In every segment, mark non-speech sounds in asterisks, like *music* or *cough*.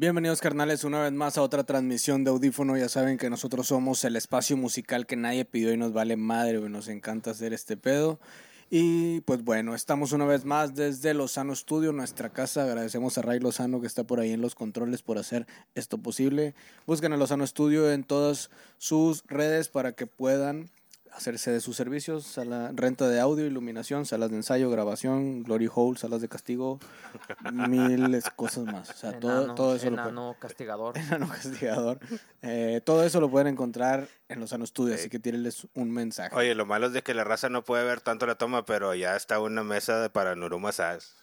Bienvenidos carnales una vez más a otra transmisión de audífono. Ya saben que nosotros somos el espacio musical que nadie pidió y nos vale madre. Nos encanta hacer este pedo. Y pues bueno, estamos una vez más desde Lozano Studio, nuestra casa. Agradecemos a Ray Lozano que está por ahí en los controles por hacer esto posible. Busquen a Lozano Studio en todas sus redes para que puedan hacerse de sus servicios, sala, renta de audio, iluminación, salas de ensayo, grabación, glory hole, salas de castigo, *laughs* miles cosas más. O sea, todo, Enano- todo eso lo enano pueden- castigador. *laughs* enano castigador. Eh, todo eso lo pueden encontrar en Lozano Studio, así que tírenles un mensaje. Oye, lo malo es de que la raza no puede ver tanto la toma, pero ya está una mesa de para Nuruma Sass.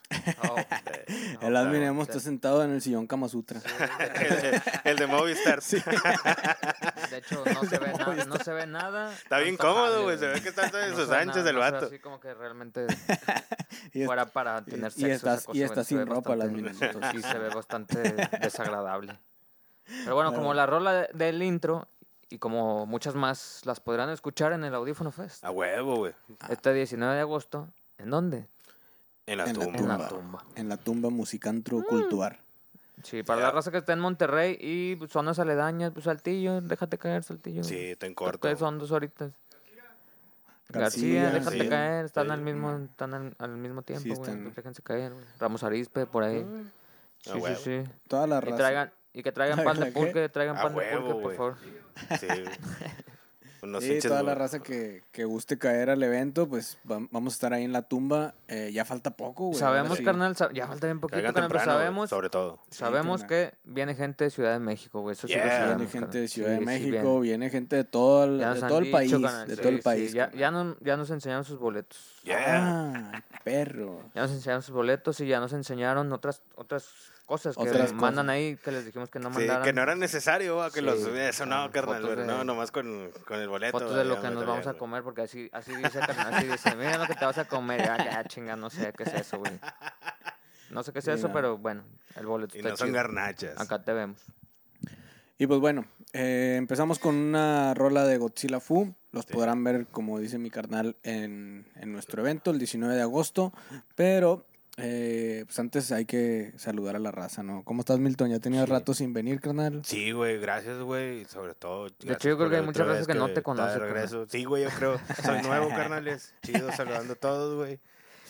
Oh, el admin claro, Emo sí. está sentado en el sillón Kama Sutra. el, de, el de Movistar. *laughs* De hecho, no se ve nada. No se ve nada. Está bien cómodo, güey. Se ve que está en No sus nada, el no vato. Así como que realmente *laughs* Y es- fuera para y- tener y sexo. estás- esa cosa, y estás se ve sin ropa, bastante- minutos. Sí, se ve bastante desagradable. Pero bueno, como la rola de- del intro y como muchas más las podrán escuchar en el Audífono Fest. A huevo, güey. Este 19 de agosto. ¿En dónde? En la En la tumba. En la Tumba. en la tumba Musicantro Cultuar. Sí, para Ya. la raza que está en Monterrey y zonas aledañas, pues Saltillo, déjate caer, Saltillo. Sí, está en corto. son dos horitas. García, García, déjate sí, caer, están sí. al mismo, están al, al mismo tiempo, Sí, güey. están- pues, déjense caer, güey. Ramos Arispe, por ahí. Sí, A sí, huevo. sí. Toda la Y raza. traigan, y que traigan pan ¿La de pulque, traigan pan de pulque, por favor. Sí, *laughs* Unos Sí, toda la raza que, que guste caer al evento, pues va- vamos a estar ahí en la tumba. Eh, ya falta poco, güey. Sabemos, sí. carnal, ya falta bien poquito, carnal, pero temprano, sabemos, sobre todo. sabemos que viene gente de Ciudad de México, güey. Eso sí lo Yeah. sabemos, Viene gente carnal. de Ciudad Sí, de México, viene. viene gente de todo el, de todo el dicho, país. carnal, de sí, todo el sí, país. ya, carnal. ya, nos, ya nos enseñaron sus boletos. Yeah. Ah, perro. Ya nos enseñaron sus boletos y ya nos enseñaron otras otras cosas que Otras mandan cosas. ahí que les dijimos que no Sí, mandaran. que no era necesario, va, que Sí, los... Eso no, ah, carnal, de- no, nomás con, con el boleto. Fotos de lo que nos está vamos a comer, porque así, así dice, carnal, así dice, mira lo que te vas a comer, ya, ya, chinga, no sé qué es eso, güey. No sé qué es eso, pero bueno, el boleto. Y está no son chido. garnachas. Acá te vemos. Y pues bueno, eh, empezamos con una rola de Godzilla Fu. Los Sí. podrán ver, como dice mi carnal, en, en nuestro evento el 19 de agosto. Pero eh, pues antes hay que saludar a la raza, ¿no? ¿Cómo estás, Milton? Ya tenías Sí. rato sin venir, carnal. Sí, güey, gracias, güey. Sobre todo. gracias hecho, yo creo que hay muchas veces vez que no te está conoce, de regreso. Sí, güey, yo creo. Soy nuevo, *laughs* carnales. Chido, saludando a todos, güey.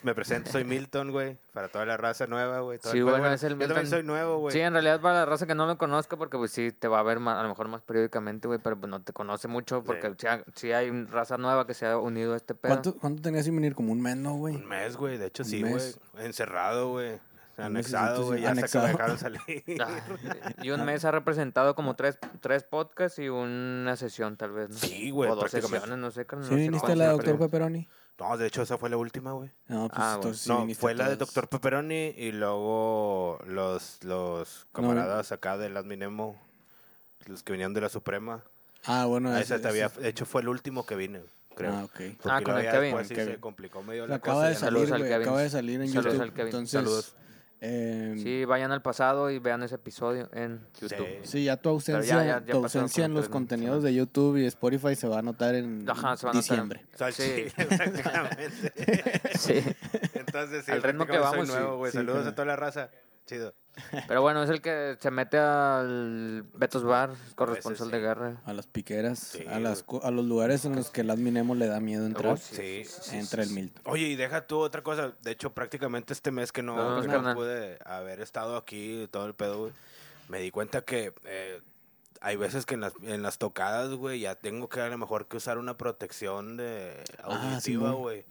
Me presento, soy Milton, güey. Para toda la raza nueva, güey. Sí, el- bueno, es el Yo también Milton. soy nuevo, güey. Sí, en realidad para la raza que no lo conozca, porque pues sí te va a ver más- a lo mejor más periódicamente, güey, pero pues no te conoce mucho, porque sí, sí hay raza nueva que se ha unido a este pedo. ¿Cuánto, ¿Cuánto tenías sin venir? Como un mes, ¿no, güey? Un mes, güey. De hecho, Un sí, güey. Encerrado, güey. Anexado, güey. Ya hasta que me anexado. dejaron *laughs* salir. Ah, y un mes ha representado como tres, tres podcasts y una sesión, tal vez, ¿no? Sí, güey, O dos sesiones, no sé, carnal, ¿Sí no sé viniste a la Doctor. Pepperoni? No, de hecho, esa fue la última, güey. No, pues Ah, entonces sí no, fue la de. Doctor Pepperoni y luego los, los camaradas acá del Adminemo, los que venían de la Suprema. Ah, bueno. Ah, ese- ese te había, ese- de hecho, fue el último que vine, creo. Ah, ok. Porque Ah, con el Kevin. después sí Kevin. se complicó medio la Acaba cosa. de salir, al güey. Kevin. Acaba de salir en Saludos YouTube. al Kevin. Entonces, Saludos. Eh, Sí, vayan al pasado y vean ese episodio en YouTube. Sí. Sí, ya tu ausencia, ya- ya- ya tu ausencia en los contenidos de YouTube y Spotify se va a notar en Ajá, se va a notar. diciembre. Sí. sí, *laughs* prácticamente. *laughs* Sí. Entonces, sí, Al ritmo que vamos, nuevo, sí. güey. Sí, Saludos claro. a toda la raza. Chido. Pero bueno, es el que se mete al Betos Bar, es corresponsal sí. de guerra. A las piqueras, Sí, a, las, a los lugares en los que el adminemo le da miedo entrar, Oh, sí, Sí. entra el Milton. Oye, y deja tú otra cosa. De hecho, prácticamente este mes que no, No, que no pude haber estado aquí, todo el pedo, güey, me di cuenta que eh, hay veces que en las, en las tocadas, güey, ya tengo que a lo mejor que usar una protección de Ah, auditiva, güey.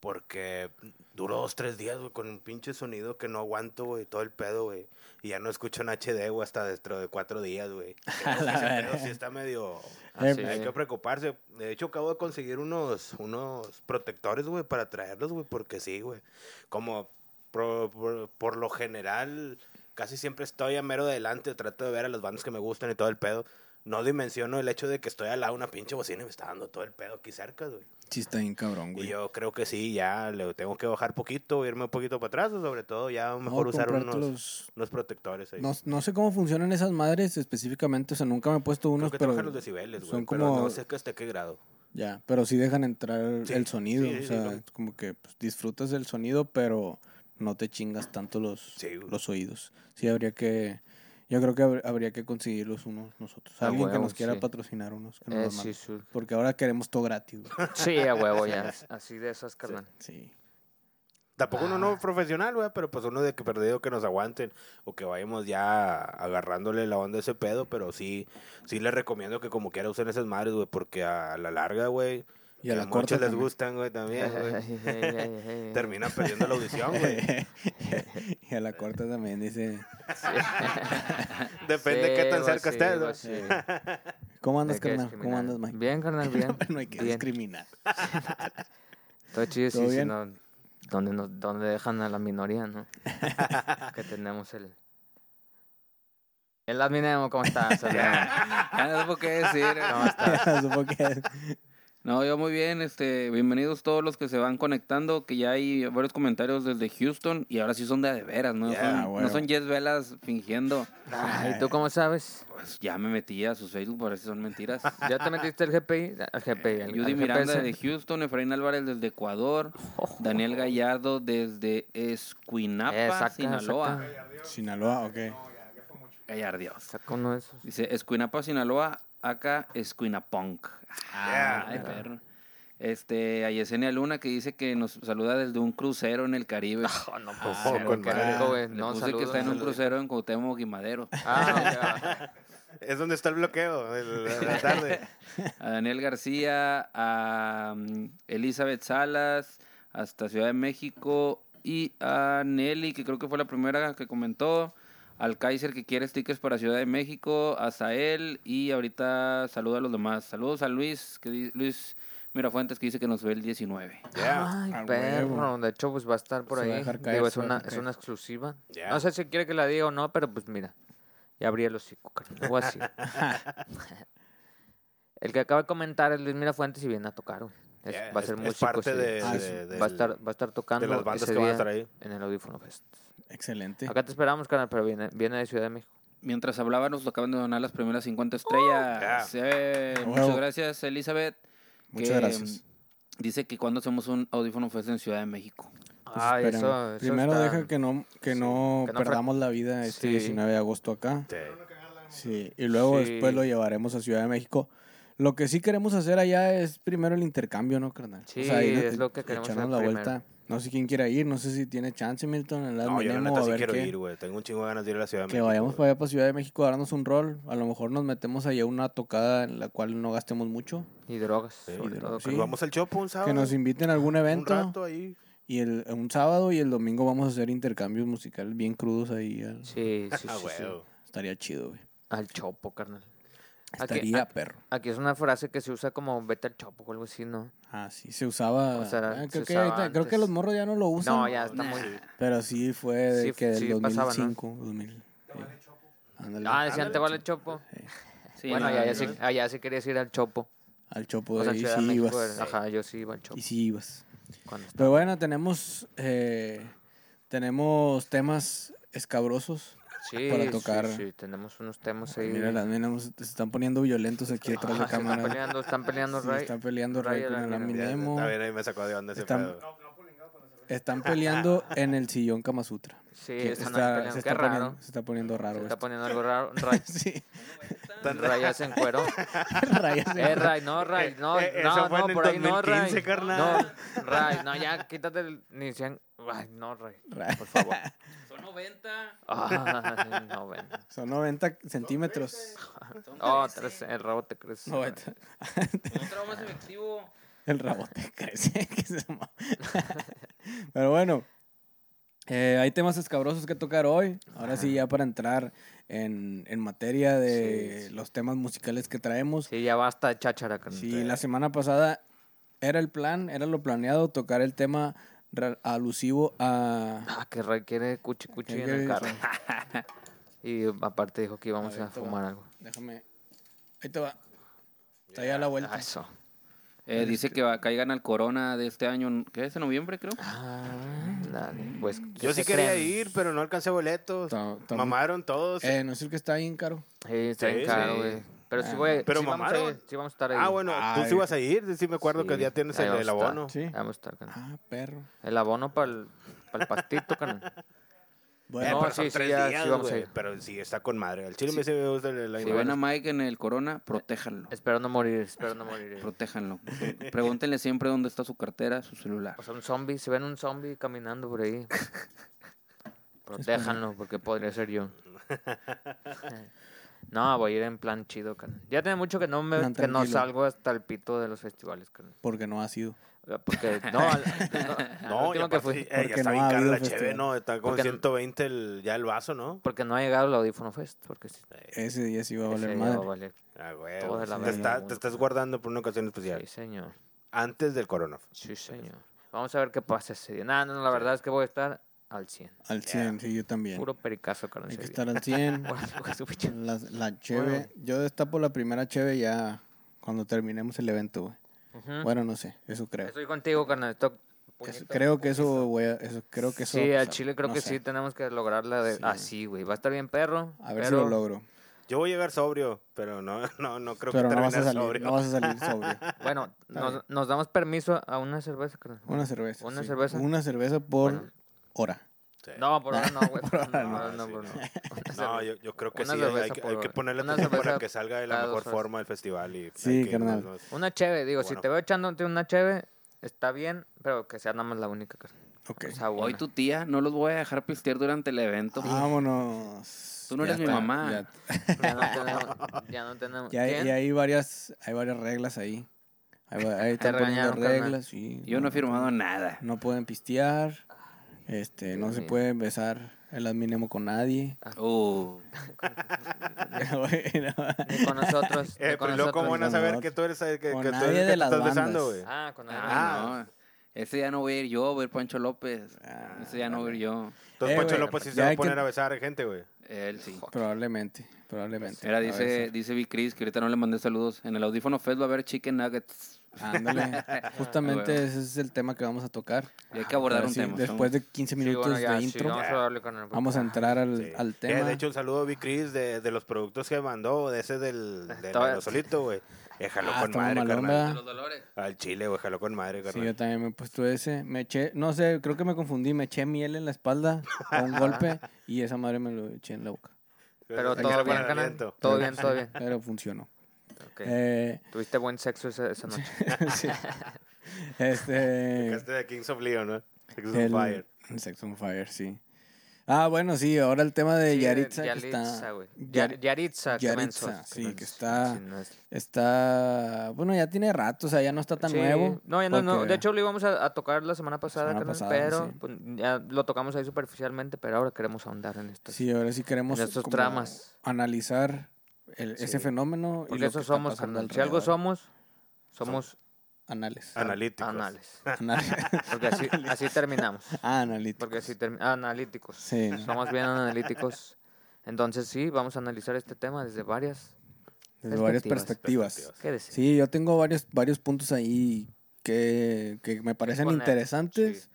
Porque duró dos, tres días, güey, con un pinche sonido que no aguanto, güey, todo el pedo, güey. Y ya no escucho en HD, güey, hasta dentro de cuatro días, güey. *laughs* Verga. sí está medio... Ah. Hay que preocuparse. De hecho, acabo de conseguir unos, unos protectores, güey, para traerlos, güey, porque sí, güey. Como por, por lo general, casi siempre estoy a mero adelante, trato de ver a las bandas que me gustan y todo el pedo. No dimensiono el hecho de que estoy al lado de una pinche bocina y me está dando todo el pedo aquí cerca, güey. Sí está bien cabrón, Y güey. yo creo que sí, ya le tengo que bajar poquito, irme un poquito para atrás, o sobre todo ya mejor No, usar unos, los- unos protectores ahí. No, no sé cómo funcionan esas madres específicamente, o sea, nunca me he puesto Creo unos, que pero los decibeles, güey, son pero como- no sé que hasta qué grado. ya, pero sí dejan entrar Sí, el sonido, sí, o sea, como que pues, disfrutas del sonido, pero no te chingas tanto los, los oídos. Sí habría que Yo creo que hab- habría que conseguirlos unos nosotros. A Alguien que nos quiera sí. patrocinar unos. Que nos Eh, sí, sí. Porque ahora queremos todo gratis. güey. *laughs* Sí, a huevo, *laughs* ya. Así de esas, carnal. Sí. Tampoco uno Ah. no profesional, güey, pero pues uno de que perdido que nos aguanten o que vayamos ya agarrándole la onda a ese pedo, pero sí, sí les recomiendo que como quiera usen esas madres, güey, porque a la larga, güey, Y a que la muchos les también. gustan, güey, también, güey. *laughs* Terminan perdiendo la audición, güey. *laughs* y a la corta también dice. *laughs* Depende de qué tan Sí, cerca sí, estés, güey, ¿no? sí. ¿Cómo andas, carnal? ¿Cómo andas, Mike? Bien, carnal, bien. no hay que bien. discriminar. Todo chido, ¿Todo sí, sí, bien? no, donde, nos, donde dejan a la minoría, ¿no? que tenemos el... El adminemo, ¿cómo estás? Ya no supo qué decir. ¿Cómo estás? Supongo que- No, yo muy bien, este, bienvenidos todos los que se van conectando, que ya hay varios comentarios desde Houston y ahora sí son de de veras, ¿no? Son, bueno. no son Jess Velas fingiendo. Ay, ¿tú cómo sabes? Pues ya me metí a sus Facebook, por eso son mentiras. *laughs* ¿Ya te metiste el GPI? Al GPI, al, Judy al Miranda GPS. de Houston, Efraín Álvarez desde Ecuador, Daniel Gallardo desde Escuinapa, Eh, Sinaloa. saca. Sinaloa, ok. Gallardios. Saca uno de esos. Dice Escuinapa, Sinaloa, acá Escuinapunk. Ah, Ay, perro. Este, a Yesenia Luna que dice que nos saluda desde un crucero en el Caribe. Oh, no, pues, Ah, con. Le No, puse que está en un crucero en Cuauhtémoc y Madero. Ah, *laughs* Es donde está el bloqueo, de la tarde. *laughs* A Daniel García, a mm, Elizabeth Salas, hasta Ciudad de México, y a Nelly, que creo que fue la primera que comentó, al Kaiser que quiere stickers para Ciudad de México, a Sael, y ahorita saluda a los demás. Saludos a Luis, que di- Luis Mirafuentes, que dice que nos ve el 19. Ya. Ay, perro. huevo. De hecho, pues va a estar por Se ahí. Digo, es una, es una exclusiva. No sé si quiere que la diga o no, pero pues mira. Ya abrí el hocico. Algo así. *laughs* el que acaba de comentar es Luis Mirafuentes y viene a tocar, güey. Es- va a ser es músico. parte sí. de- Ah, va, a estar, va a estar tocando de las bandas ese que van a día estar ahí. en el Audífono Fest. Excelente. Acá te esperamos, carnal, pero viene, viene de Ciudad de México. Mientras hablaba, nos acaban de donar las primeras 50 estrellas. Eh, A muchas gracias, Elizabeth. Muchas que, gracias. Dice que cuando hacemos un audífono fest en Ciudad de México. Pues espérame. eso, eso Primero está- deja que no, que sí, no que no fra- perdamos la vida este Sí. 19 de agosto acá. Sí. Sí, y luego Sí. después lo llevaremos a Ciudad de México. Lo que sí queremos hacer allá es primero el intercambio, ¿no, carnal? Sí, ahí es lo que queremos echarnos hacer la primero. vuelta. No sé quién quiera ir, no sé si tiene chance, Milton, No, yo la neta sí quiero qué. ir, güey. Tengo un chingo de ganas de ir a la Ciudad de Que México. vayamos güey. para allá, para Ciudad de México, a darnos un rol. A lo mejor nos metemos allá a una tocada en la cual no gastemos mucho. Y drogas, Sí, y drogas. Pues Sí. Vamos al Chopo un sábado. Que nos inviten a algún un evento. rato ahí. Y el, un sábado y el domingo vamos a hacer intercambios musicales bien crudos ahí. al- Sí, sí, *laughs* Ah, sí, sí. güey. Estaría chido, güey. Al chopo, carnal. Aquí, Estaría a- perro. aquí es una frase que se usa como vete al chopo o algo así, ¿no? Ah, sí, se usaba. O sea, se creo, que usaba ahorita- creo que antes. los morros ya no lo usan. No, ya está muy... Pero sí fue de Sí, que del sí pasaba, ¿no? 2005, 2000. sí. Ándale. Ah, decían, te vale el chopo. Sí, bueno, no, allá, no, sí, no. allá sí querías ir al chopo. Al Chopo O de sea, ahí sí México, ibas. Ajá, yo sí iba al chopo. Y sí ibas. Pero bueno, tenemos eh, tenemos temas escabrosos. Sí, para sí, tocar. Sí, tenemos unos temas ahí. Mira, las minas se están poniendo violentos aquí *laughs* detrás Ah, de están cámara. peleando, están peleando, Sí, Ray. están peleando Ray Ray con y el la. Está bien, ahí me sacó de onda ese Están- pedo. Están *laughs* peleando en el sillón Kama Sutra. Sí, están está- peleando. se, Qué está raro. poniendo, se está poniendo raro. Se está esto. poniendo algo raro. *laughs* Ray, sí. Ray ya se encueró. *laughs* Ray se- Eh, Ray, no, Ray, no, Eh, eh, no, fue no, en por ahí no, Ray. 2015, carnal. No, Ray, no, ya, quítate el... Ni sean... Ay, no, Ray, Ray. por favor. Son 90. Ay, no, ven. Son 90 centímetros. Oh, tres, el rabo te crees. 90. Un trago más efectivo. El rabo te *laughs* crece. *laughs* Pero bueno, eh, hay temas escabrosos que tocar hoy. Ahora sí, ya para entrar en, en materia de Sí, sí. los temas musicales que traemos. Sí, ya basta de cháchara. Sí, la semana pasada era el plan, era lo planeado, tocar el tema alusivo a... Ah, que Ray quiere cuchi cuchi ¿Qué en el carro. *laughs* y aparte dijo que íbamos A ver, fumar algo. Déjame... Ahí te va. Está ya a la vuelta. Ah, eso. Eh, dice que va, caigan al Corona de este año, ¿qué es? ¿En noviembre, creo? Ah, dale, pues. Yo sí ¿qué quería creen? ir, pero no alcancé boletos. Mamaron todos. Eh, no es el que está bien caro. Sí, está bien Sí, caro, sí. güey. Pero sí, Ah. güey. Pero sí vamos a mamaron. ir, sí vamos a estar ahí. ah, bueno, tú Ay. sí vas a ir. Sí me acuerdo Sí, que ya tienes el, abono. Sí. Vamos a estar, carnal. Ah, perro. El abono para el, pastito, carnal. *laughs* Bueno, Eh, No, pero son sí, tres ya, días, sí vamos a güey, ir. Pero sí, está con madre. El chile Sí. me gusta el- la Si imagen. ven a Mike en el corona, protéjanlo. Espero no morir, espero no morir. Protéjanlo. Pregúntenle siempre dónde está su cartera, su celular. O sea, un zombie, si ven un zombie caminando por ahí, *laughs* protéjanlo, porque podría ser yo. *laughs* No, voy a ir en plan chido, carnal. Ya tiene mucho que no me que no salgo hasta el pito de los festivales, carnal. Porque no ha sido. Porque, *laughs* no, al- no, No, al y último que fui, eh, ya Porque está no bien ha cara la cheve. ¿no? Está como Porque- 120 el, ya el vaso, ¿no? porque no ha llegado el Audífono Fest, porque sí, Ese día sí va a valer ya va a madre. valer. Ah, güey. Te, verga, está- te estás guardando por una ocasión especial. Sí, señor. Antes del corona. Sí, señor. Vamos a ver qué pasa ese día. Nada, no, la verdad es que voy a estar al 100. Al 100, sí, yo también. Puro pericazo, carnal. Hay que estar al 100. *laughs* Bueno, hijo de su pinche- La, la cheve. Yo destapo la primera cheve ya cuando terminemos el evento, güey. Ujú. Bueno, no sé, eso creo. Estoy contigo, carnal. Eso- creo que eso a, eso creo que eso Sí, al. Chile creo No que sé. sí tenemos que lograrla de Sí. así, güey. Va a estar bien perro. A ver si pero- lo logro. Yo voy a llegar sobrio, pero no, *laughs* no, no creo Pero que no vas, a termine salir, sobrio. no vas a salir sobrio. *laughs* Bueno, nos, nos damos permiso a una cerveza, carnal. Una cerveza. Una sí. cerveza. Una cerveza por Bueno. hora. Sí. No, por ahora no, güey. *laughs* Por ahora no, no, no, sí. por no. No, yo, yo creo que Una sí, hay- que- por hay que hora. ponerle Una atención para que salga de la mejor horas. forma el festival. Y Sí, carnal. Una cheve, digo, si te veo echándote una cheve, está bien, pero que sea nada más la única, carnal. Ok. O sea, Hoy tu tía no los voy a dejar pistear durante el evento. Vámonos. Tú no Ya eres mi está, mamá. Ya, Ya no *laughs* tenemos. Ya no tenemos. ya hay, varias, hay varias reglas ahí. Ahí, *laughs* ahí están poniendo reglas, sí. Yo no he firmado nada. No pueden pistear. Este, no se puede besar el adminemo con nadie. Uh, *laughs* Bueno, Ni con nosotros. ni Eh, con pero luego, ¿cómo van a saber que tú eres el que, Con que tú nadie eres el de que las estás bandas. besando, güey? Ah, con nadie. ah, no. Ese ya no voy a ir yo, voy a ir Pancho López. Ah, Ese ya no voy a ir yo. Entonces, Eh, Pancho güey, López sí se va a hay que- poner a besar gente, güey. Él sí. probablemente, probablemente. Mira, A dice, dice Vic Chris que ahorita no le mandé saludos. En el audífono Fest va a haber chicken nuggets. Ándale. *laughs* Justamente Huevo. ese es el tema que vamos a tocar. Y hay que abordar un sí, tema. después de 15 Sí, minutos bueno, ya, de sí, intro, vamos a darle con el- vamos a entrar al, Sí. al Eh, tema. de hecho, un saludo a Vic Chris de, de los productos que mandó, de ese del, *laughs* del aerosolito, güey. Eh, jaló Ah, con madre, carnal. Al chile, güey, jaló con madre, Sí, carnal. yo también me he puesto ese. Me eché, no sé, creo que me confundí. Me eché miel en la espalda a un golpe *laughs* y esa madre me lo eché en la boca. Pero que todo con bien, aliento. Todo bien, todo bien. Pero funcionó. Ok. Eh, Tuviste buen sexo esa, esa noche. *laughs* sí. *laughs* Este. De Kings of Leon, ¿no? Of El, Fire. Sex on Fire, sí. Ah, bueno, sí, ahora el tema de Sí, Yaritza. que Yaritza, está, güey. Yar- Yar- Yaritza, Yaritza, qué sí, que está- está. Bueno, ya tiene rato, o sea, ya no está tan Sí. nuevo. No, ya no, no. De hecho, lo íbamos a, a tocar la semana pasada, Semana pasada, pero sí. pues, ya lo tocamos ahí superficialmente, pero ahora queremos ahondar en esto. Sí, ahora sí queremos En estos como tramas. analizar el- Sí. ese fenómeno. y Porque lo eso somos, carnal. Si algo somos, somos Anales. Analíticos. anales. *laughs* Anales. Porque así, así terminamos. Ah, analíticos. Porque así termi- analíticos. Sí, ¿no? Somos bien analíticos. Entonces sí, vamos a analizar este tema desde varias. desde varias perspectivas. perspectivas. ¿Qué decir? Sí, yo tengo varios, varios puntos ahí que, que me parecen Poner, interesantes.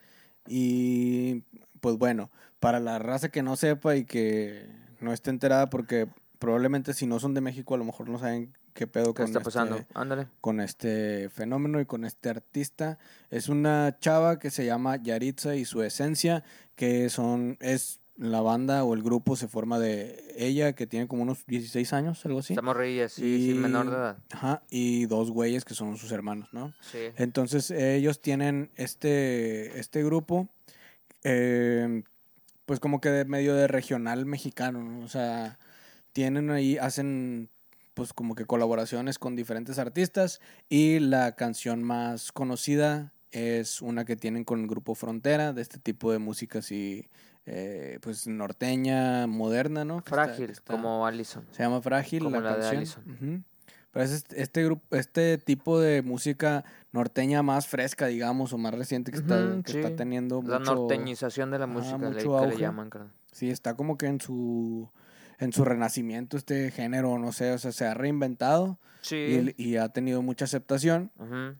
Y pues bueno, para la raza que no sepa y que no esté enterada, porque probablemente si no son de México, a lo mejor no saben qué pedo ¿Qué con, está pasando? este, Ándale. con este fenómeno y con este artista. Es una chava que se llama Yaritza y su esencia, que son, es la banda o el grupo se forma de ella, que tiene como unos 16 años, algo así. Estamos reíes, sí, sí, Y- menor de edad. Ajá, y dos güeyes que son sus hermanos, ¿no? Sí. Entonces ellos tienen este, este grupo, eh, pues como que de medio de regional mexicano, ¿no? O sea, tienen ahí, hacen pues como que colaboraciones con diferentes artistas y la canción más conocida es una que tienen con el grupo Frontera, de este tipo de música así, eh, pues norteña, moderna, ¿no? Está- Frágil, está- como Allison. se llama Frágil Como la, la de canción. Allison. Ujú. Pero es este, este grupo, este tipo de música norteña más fresca, digamos, o más reciente que está, que sí. está teniendo La mucho, norteñización de la música, mucho que le llaman, carnal. sí, está como que en su en su renacimiento este género, no sé, o sea, se ha reinventado Sí. y, y ha tenido mucha aceptación. Ujú.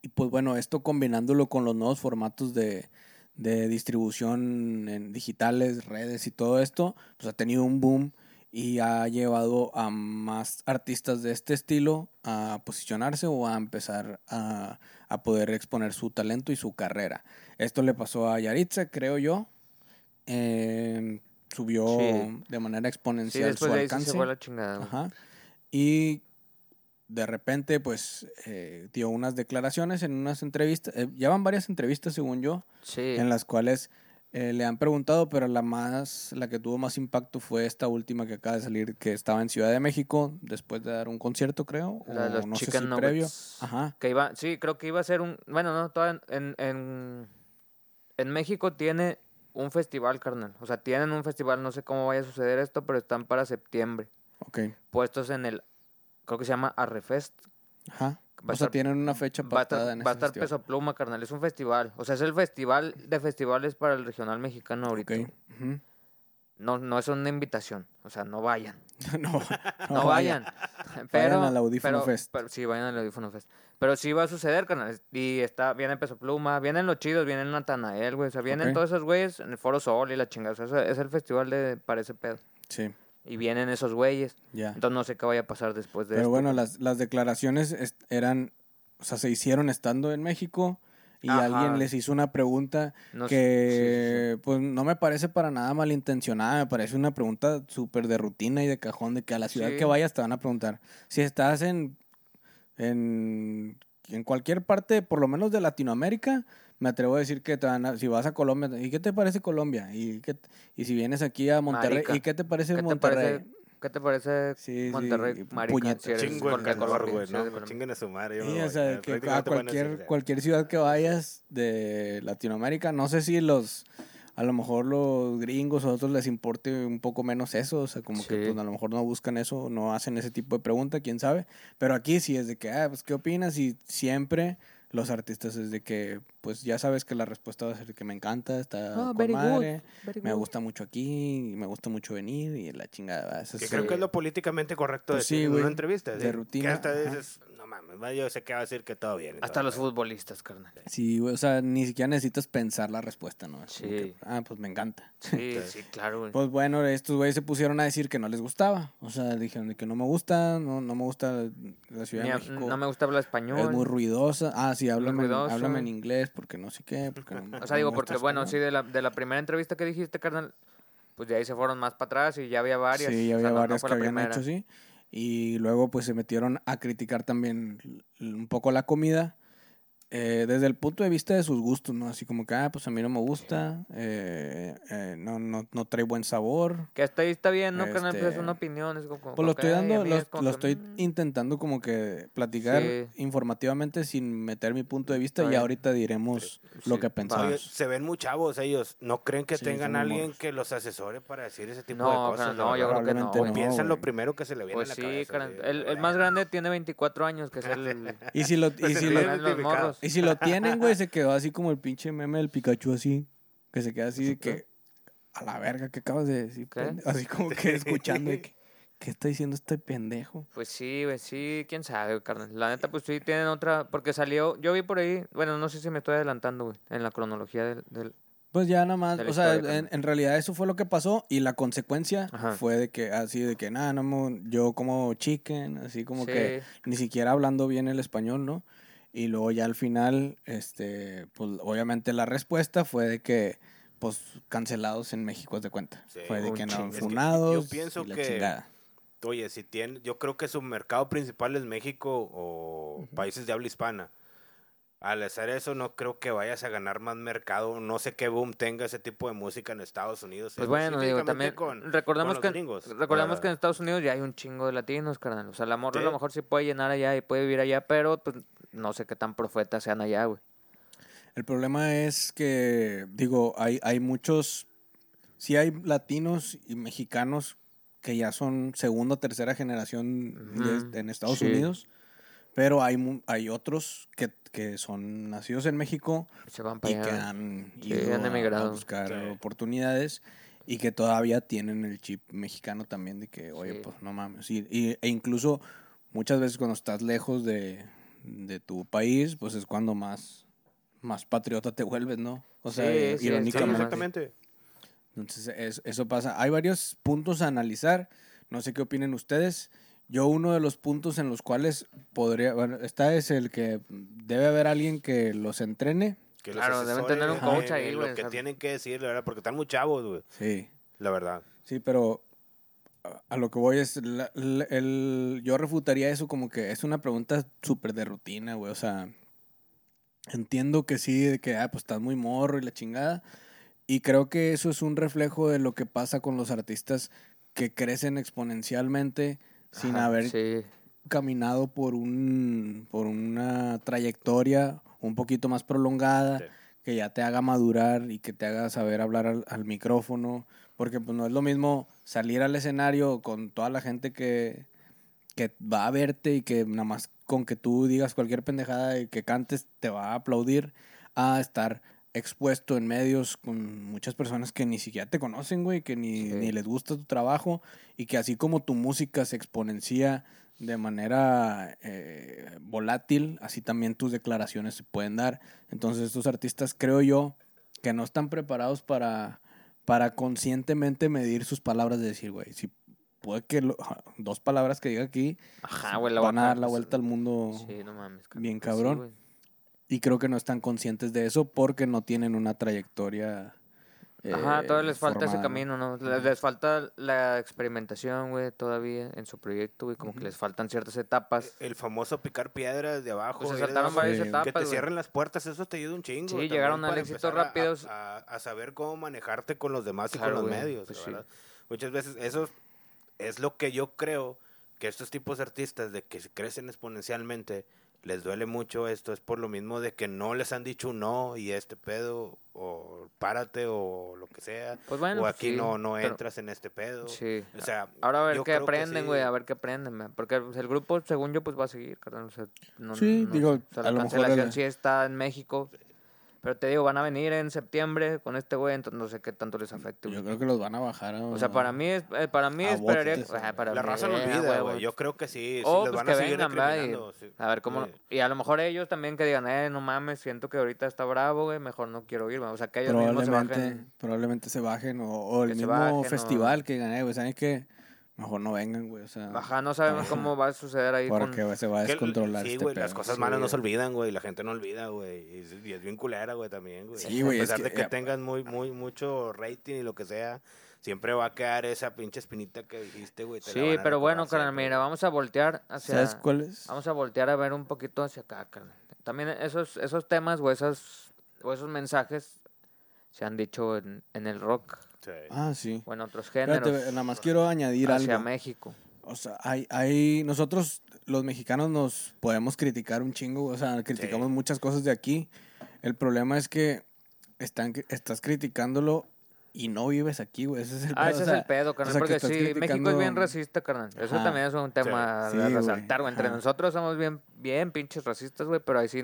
Y pues bueno, esto combinándolo con los nuevos formatos de, de distribución en digitales, redes y todo esto, pues ha tenido un boom y ha llevado a más artistas de este estilo a posicionarse o a empezar a, a poder exponer su talento y su carrera. Esto le pasó a Yaritza, creo yo. Eh, subió Sí. de manera exponencial su de alcance. se la chingada. Ajá. Y de repente, pues, eh, dio unas declaraciones en unas entrevistas. eh, ya van varias entrevistas, según yo, Sí. en las cuales eh, le han preguntado, pero la más, la que tuvo más impacto fue esta última que acaba de salir, que estaba en Ciudad de México, después de dar un concierto, creo. La o los no sé si previo. Ajá. Que iba, sí, creo que iba a ser un. Bueno, no, todavía en, en, en México tiene un festival, carnal. O sea, tienen un festival, no sé cómo vaya a suceder esto, pero están para septiembre. Ok. Puestos en el. Creo que se llama Arrefest. Ajá. Va o sea, estar- tienen una fecha Va pactada estar, en va a estar festival. Peso Pluma, carnal. Es un festival. O sea, es el festival de festivales para el regional mexicano ahorita. Ok. Ujú. No, no es una invitación. O sea, no vayan. *laughs* *laughs* no, No, vayan. Pero, al Audífono pero- Fest. pero sí, vayan al Audífono Fest. Pero sí va a suceder, carnal. Y está, viene Peso Pluma, vienen los chidos, vienen Natanael, güey. O sea, vienen todos esos güeyes en el Foro Sol y la chingada. O sea, es- es el festival de para ese pedo. Sí, Y vienen esos güeyes. ya. Entonces no sé qué vaya a pasar después de Pero esto. bueno, las, las declaraciones eran, o sea, se hicieron estando en México y Ajá. alguien les hizo una pregunta No que pues no me parece para nada malintencionada, me parece una pregunta súper de rutina y de cajón, de que a la ciudad Sí. que vayas te van a preguntar. Si estás en, en, en cualquier parte, por lo menos de Latinoamérica, me atrevo a decir que te van a- si vas a Colombia, ¿y qué te parece Colombia? ¿Y, qué, y si vienes aquí a Monterrey, Marica. ¿y qué te parece ¿Qué te Monterrey? parece, ¿qué te parece Sí, sí, Monterrey, marica? puñetas. si Chingo Colombia, güey, ¿no? Chinguen a su madre. yo Sí, o sea, que a cualquier, cualquier ciudad que vayas de Latinoamérica, no sé si los, a lo mejor los gringos o otros les importe un poco menos eso, o sea, como que Sí. pues, a lo mejor no buscan eso, no hacen ese tipo de pregunta, quién sabe, pero aquí sí es de que, ah, pues, ¿qué opinas? Y siempre los artistas es de que, pues, ya sabes que la respuesta va a ser que me encanta, está Ah, con very good, madre, very me good. gusta mucho aquí, y me gusta mucho venir, y la chingada, eso Que es- creo que es lo políticamente correcto Pues decir sí, en güey, una entrevista. de decir, rutina, Que hasta dices, mames, yo sé que va a decir que todo bien. Hasta todo, los futbolistas, carnal. Sí, güey, o sea, ni siquiera necesitas pensar la respuesta, ¿no? Sí. que, ah, pues me encanta. *laughs* Sí, sí, claro, güey. Pues bueno, estos güeyes se pusieron a decir que no les gustaba. O sea, dijeron que no me gusta, no, no me gusta la Ciudad Ni de a- México. no me gusta hablar español. es muy ruidosa. Ah, sí, háblame, en- ruidoso. háblame en inglés porque no sé qué. Porque no- *laughs* O sea, no digo, me porque bueno, sí, de la, de la primera entrevista que dijiste, carnal, pues de ahí se fueron más para atrás y ya había varias. Sí, ya o sea, había no- no varias que habían primera. hecho así. Y luego pues se metieron a criticar también un poco la comida. Eh, desde el punto de vista de sus gustos, ¿no? Así como que, ah, pues a mí no me gusta, eh, eh, no, no, no trae buen sabor. Que hasta ahí está bien, ¿no, carnal? Pues Este, es una opinión. Es como, Pues lo estoy dando, lo, es como lo que, estoy mm, intentando como que platicar Sí. informativamente sin meter mi punto de vista y ahorita diremos lo Sí, que va. pensamos. Oye, se ven muy chavos ellos. ¿No creen que Sí, tengan alguien que los asesore para decir ese tipo No, de cosas? la no, yo creo que no, güey. no. Piensan lo primero que se le viene Pues a la sí, cabeza. carnal. sí. El, el más grande tiene 24 años, que es el... *laughs* Y si lo, y Pues si lo, los morros. Y si lo tienen, güey, se quedó así como el pinche meme del Pikachu así, que se queda así de que, a la verga, ¿qué acabas de decir? Así como que *laughs* escuchando de que, ¿qué está diciendo este pendejo? Pues sí, güey, sí, quién sabe, carnal. La neta, pues sí, tienen otra... Porque salió... Yo vi por ahí... Bueno, no sé si me estoy adelantando, güey, en la cronología del... del- Pues ya nada más, o sea, en, en realidad eso fue lo que pasó y la consecuencia Ajá. fue de que, así de que, nada, no, yo como chicken, así como Sí. que ni siquiera hablando bien el español, ¿no? Y luego ya al final, este, pues obviamente la respuesta fue de que, pues, cancelados en México, de cuenta. Sí, fue de que no, chingo. Es que funados yo pienso y la que- chingada. Oye, si tiene, yo creo que su mercado principal es México o países de habla hispana. Al hacer eso, no creo que vayas a ganar más mercado. No sé qué boom tenga ese tipo de música en Estados Unidos. Pues bueno, digo, también con- recordamos con que gringos. recordamos Para- que en Estados Unidos ya hay un chingo de latinos, carnal. O sea, la morra a Sí. lo mejor sí puede llenar allá y puede vivir allá, pero pues no sé qué tan profetas sean allá, güey. El problema es que, digo, hay, hay muchos, sí hay latinos y mexicanos que ya son segunda o tercera generación de- en Estados sí. Unidos, pero hay, mu- hay otros que, que son nacidos en México Se van y que han Sí, han a- a, emigrado. buscar Sí. oportunidades y que todavía tienen el chip mexicano también de que, oye, Sí. pues no mames. Y, y- e incluso muchas veces cuando estás lejos de, de tu país, pues es cuando más, más patriota te vuelves, ¿no? O sea, Sí, sí, Sí, irónicamente. exactamente. Entonces, es- eso pasa. Hay varios puntos a analizar. No sé qué opinen ustedes. Yo uno de los puntos en los cuales podría, bueno, esta es el que debe haber alguien que los entrene. Que los Claro, deben tener un coach ahí, Lo güey, o que tienen que decir, la verdad, porque están muy chavos, güey. Sí. la verdad. Sí, pero a- a lo que voy es, la- la- el, yo refutaría eso como que es una pregunta súper de rutina, güey. O sea, entiendo que sí, de que, ah, pues estás muy morro y la chingada. Y creo que eso es un reflejo de lo que pasa con los artistas que crecen exponencialmente sin Ajá, haber Sí, caminado por un por una trayectoria un poquito más prolongada Sí. que ya te haga madurar y que te haga saber hablar al, al micrófono porque pues no es lo mismo salir al escenario con toda la gente que que va a verte y que nada más con que tú digas cualquier pendejada y que cantes te va a aplaudir a estar expuesto en medios con muchas personas que ni siquiera te conocen, güey, que ni, Sí. ni les gusta tu trabajo y que así como tu música se exponencia de manera eh, volátil, así también tus declaraciones se pueden dar. Entonces estos artistas creo yo que no están preparados para, para conscientemente medir sus palabras de decir, güey, si puede que lo- dos palabras que diga aquí Ajá, güey, la van a dar la vuelta al mundo Sí, no mames. carnal, bien pues sí, cabrón. Y creo que no están conscientes de eso porque no tienen una trayectoria. Ajá, eh, todavía les falta ese formada, ¿no? camino, ¿no? Les, les falta la experimentación, güey, todavía en su proyecto, güey, como que les faltan ciertas etapas. El famoso picar piedras de abajo. Pues se saltaron varias Sí. etapas, Que te cierren las puertas, eso te ayuda un chingo. Sí, llegaron al éxito empezar a- rápidos. A, a saber cómo manejarte con los demás y Claro, con los güey, medios, pues la sí. verdad. Muchas veces eso es lo que yo creo que estos tipos de artistas de que crecen exponencialmente les duele mucho esto, es por lo mismo de que no les han dicho un no y este pedo, o párate, o lo que sea, Pues bueno, o aquí sí, no, no pero- entras en este pedo. Sí. O sea, Ahora a ver qué aprenden, sí. güey, a ver qué aprenden, man, porque el grupo, según yo, pues va a seguir, o sea, no, Sí, no- digo, o sea, a la lo mejor cancelación el- sí está en México, pero te digo, van a venir en septiembre con este güey, entonces no sé qué tanto les afecte, güey. Yo creo que los van a bajar. a- O sea, para mí, es, eh, para mí esperaría... botes, ajá, para La mí, raza eh, olvida, güey. Yo creo que sí. sí O les pues van que a seguir vengan, ¿verdad? Y sí. a ver cómo... Sí. Y a lo mejor ellos también que digan, eh, no mames, siento que ahorita está bravo, güey, mejor no quiero ir, güey. O sea, que ellos mismos se bajen. probablemente se bajen o, o el mismo bajen, o- festival que gané, güey, ¿saben qué? Mejor no vengan, güey, o sea, Ajá, no sabemos cómo va a suceder ahí con... porque güey, se va a descontrolar Sí, este güey, las cosas Sí, malas no güey. se olvidan, güey. La gente no olvida, güey. Y, es- y es bien culera, güey, también, güey. Sí, güey, A es pesar que- de que ya- tengan muy, muy, mucho rating y lo que sea, siempre va a quedar esa pinche espinita que dijiste, güey. te Sí, pero bueno, carnal, mira, vamos a voltear hacia... ¿Sabes cuál es? Vamos a voltear a ver un poquito hacia acá, carnal. También esos, esos temas o esos, o esos mensajes se han dicho en, en el rock Sí. Ah, sí. o en otros géneros Espérate, nada más quiero añadir hacia algo. México. O sea, hay, hay, nosotros los mexicanos nos podemos criticar un chingo, o sea, criticamos Sí. muchas cosas de aquí. El problema es que están, estás criticándolo y no vives aquí, güey. Ese es el Ah, pedo, ese o es el pedo, carnal, o sea, que porque sí, México es bien racista, carnal. Eso Ajá. también es un tema Sí, de güey, resaltar, güey. Entre ajá. nosotros somos bien, bien pinches racistas, güey, pero ahí sí,